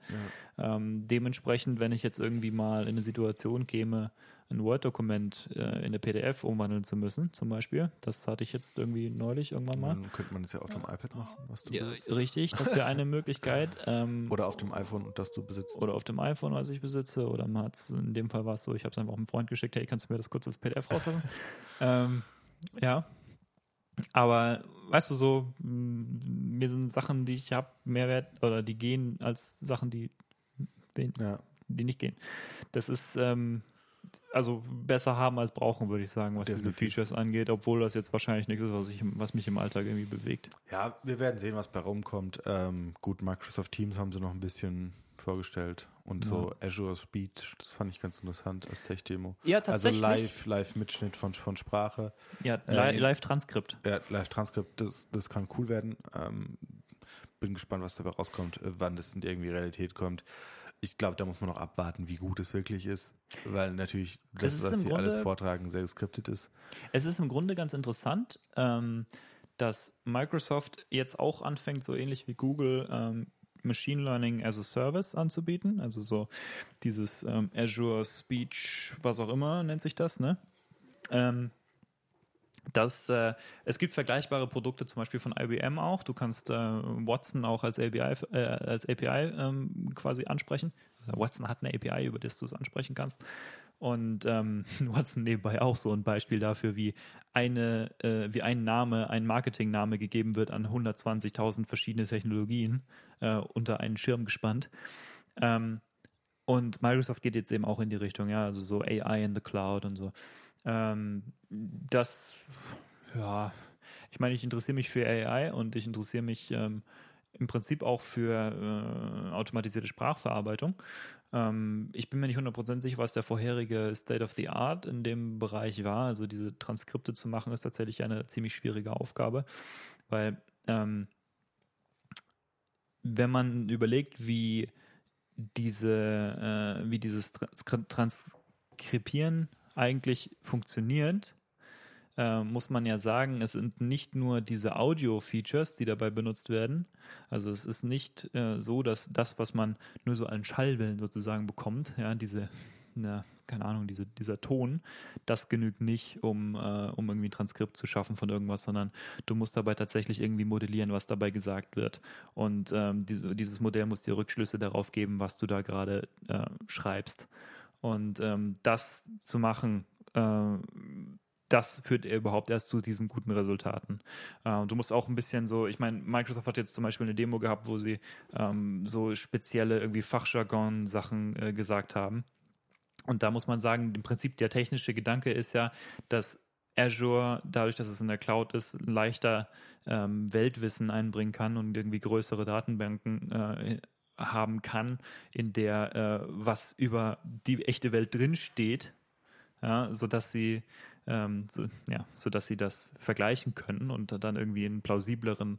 Speaker 1: Ja.
Speaker 2: Ähm, dementsprechend, wenn ich jetzt irgendwie mal in eine Situation käme, ein Word-Dokument äh, in eine PDF umwandeln zu müssen, zum Beispiel, das hatte ich jetzt irgendwie neulich irgendwann mal.
Speaker 1: Dann könnte man es ja auf dem iPad machen, was du
Speaker 2: Ja,
Speaker 1: besitzt.
Speaker 2: richtig, das wäre eine Möglichkeit. Ähm,
Speaker 1: Oder auf dem iPhone, das du besitzt.
Speaker 2: oder auf dem iPhone, was ich besitze, oder man hat's, in dem Fall war es so, ich habe es einfach einem Freund geschickt, hey, kannst du mir das kurz als PDF rauslassen? ähm, ja. Aber weißt du so, m, mir sind Sachen, die ich habe, Mehrwert oder die gehen als Sachen, die, wen-
Speaker 1: Ja.
Speaker 2: die nicht gehen. Das ist ähm, also besser haben als brauchen, würde ich sagen, was diese
Speaker 1: Definitiv.
Speaker 2: Features angeht, obwohl das jetzt wahrscheinlich nichts ist, was, ich, was mich im Alltag irgendwie bewegt.
Speaker 1: Ja, wir werden sehen, was bei rumkommt. Ähm, gut, Microsoft Teams haben sie noch ein bisschen vorgestellt und so Azure Speech, das fand ich ganz interessant als Tech-Demo.
Speaker 2: Ja,
Speaker 1: Also live, live Mitschnitt von, von Sprache.
Speaker 2: Ja,
Speaker 1: Äh,
Speaker 2: li Live-Transkript.
Speaker 1: Ja, Live-Transkript, das, das kann cool werden. Ähm, bin gespannt, was dabei rauskommt, äh, wann das in irgendwie Realität kommt. Ich glaube, da muss man noch abwarten, wie gut es wirklich ist, weil natürlich das,
Speaker 2: ist
Speaker 1: was sie
Speaker 2: Grunde-
Speaker 1: alles vortragen, sehr geskriptet ist.
Speaker 2: Es ist im Grunde ganz interessant, ähm, dass Microsoft jetzt auch anfängt, so ähnlich wie Google, ähm, Machine Learning as a Service anzubieten. Also so dieses ähm, Azure Speech, was auch immer nennt sich das, ne? Ähm, das, äh, es gibt vergleichbare Produkte, zum Beispiel von IBM auch. Du kannst äh, Watson auch als API, äh, als API ähm, quasi ansprechen. Watson hat eine API, über das du es ansprechen kannst. Und ähm, Watson nebenbei auch so ein Beispiel dafür, wie eine, äh, wie ein Name, ein Marketingname gegeben wird an 120.000 verschiedene Technologien äh, unter einen Schirm gespannt. Ähm, und Microsoft geht jetzt eben auch in die Richtung, ja, also so AI in the Cloud und so. Ähm, das, ja, ich meine, ich interessiere mich für AI und ich interessiere mich ähm, im Prinzip auch für äh, automatisierte Sprachverarbeitung. Ähm, ich bin mir nicht 100% sicher, was der vorherige State of the Art in dem Bereich war. Also diese Transkripte zu machen, ist tatsächlich eine ziemlich schwierige Aufgabe, weil ähm, wenn man überlegt, wie diese, äh, wie dieses Trans Transkribieren eigentlich funktioniert, äh, muss man ja sagen, es sind nicht nur diese Audio-Features, die dabei benutzt werden. Also es ist nicht äh, so, dass das, was man nur so an Schallwellen sozusagen bekommt, ja, diese, na, keine Ahnung, diese, dieser Ton, das genügt nicht, um, äh, um irgendwie ein Transkript zu schaffen von irgendwas, sondern du musst dabei tatsächlich irgendwie modellieren, was dabei gesagt wird. Und ähm, diese, dieses Modell muss dir Rückschlüsse darauf geben, was du da gerade äh, schreibst. Und ähm, das zu machen, äh, das führt überhaupt erst zu diesen guten Resultaten. Äh, du musst auch ein bisschen so, ich meine, Microsoft hat jetzt zum Beispiel eine Demo gehabt, wo sie ähm, so spezielle irgendwie Fachjargon-Sachen äh, gesagt haben. Und da muss man sagen, im Prinzip der technische Gedanke ist ja, dass Azure, dadurch, dass es in der Cloud ist, leichter ähm, Weltwissen einbringen kann und irgendwie größere Datenbanken äh, haben kann, in der äh, was über die echte Welt drin steht, ja, sodass sie ähm, so, ja, sodass sie das vergleichen können und dann irgendwie einen plausibleren,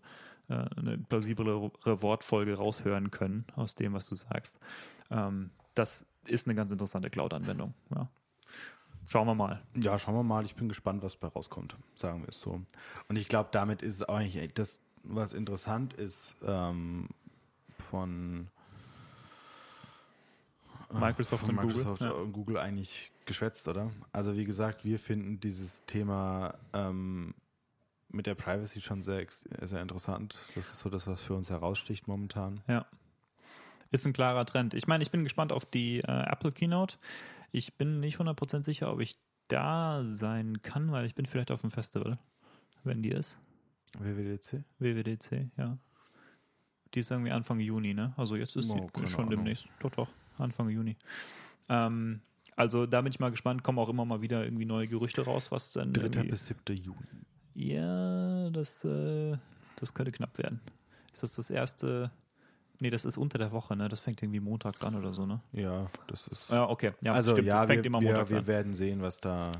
Speaker 2: äh, eine plausiblere Wortfolge raushören können aus dem, was du sagst. Ähm, das ist eine ganz interessante Cloud-Anwendung. Ja. Schauen wir mal.
Speaker 1: Ja, schauen wir mal. Ich bin gespannt, was bei rauskommt, sagen wir es so. Und ich glaube, damit ist es eigentlich das, was interessant ist ähm, von
Speaker 2: Microsoft
Speaker 1: von
Speaker 2: und
Speaker 1: Microsoft
Speaker 2: Google.
Speaker 1: Und Google eigentlich geschwätzt, oder? Also wie gesagt, wir finden dieses Thema ähm, mit der Privacy schon sehr, sehr interessant. Das ist so das, was für uns heraussticht momentan.
Speaker 2: Ja. Ist ein klarer Trend. Ich meine, ich bin gespannt auf die äh, Apple Keynote. Ich bin nicht 100% sicher, ob ich da sein kann, weil ich bin vielleicht auf dem Festival, wenn die ist.
Speaker 1: WWDC?
Speaker 2: WWDC, ja. Die ist irgendwie Anfang Juni, ne? Also jetzt ist
Speaker 1: Oh,
Speaker 2: schon
Speaker 1: Ahnung.
Speaker 2: demnächst. Doch, doch, Anfang Juni. Ähm, also da bin ich mal gespannt. Kommen auch immer mal wieder irgendwie neue Gerüchte raus, was dann
Speaker 1: 3.
Speaker 2: irgendwie-
Speaker 1: bis 7. Juni.
Speaker 2: Ja, das, äh, das könnte knapp werden. Ist das das erste? Nee, das ist unter der Woche, ne? Das fängt irgendwie montags an oder so, ne?
Speaker 1: Ja, das ist.
Speaker 2: Ja, okay. Ja,
Speaker 1: also
Speaker 2: stimmt,
Speaker 1: ja,
Speaker 2: das fängt
Speaker 1: wir,
Speaker 2: immer
Speaker 1: wir,
Speaker 2: montags
Speaker 1: wir
Speaker 2: an.
Speaker 1: werden sehen, was da.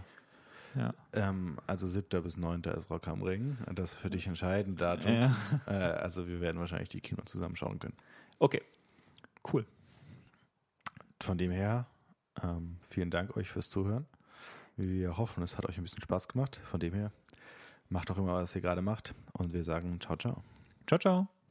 Speaker 2: Ja.
Speaker 1: Ähm, also 7. bis 9. ist Rock am Ring. Das ist für dich entscheidend Datum.
Speaker 2: ja.
Speaker 1: Äh, also wir werden wahrscheinlich die Kino zusammenschauen können.
Speaker 2: Okay. Cool.
Speaker 1: Von dem her, ähm, vielen Dank euch fürs Zuhören. Wir hoffen, es hat euch ein bisschen Spaß gemacht. Von dem her, macht auch immer, was ihr gerade macht. Und wir sagen ciao, ciao.
Speaker 2: Ciao, ciao.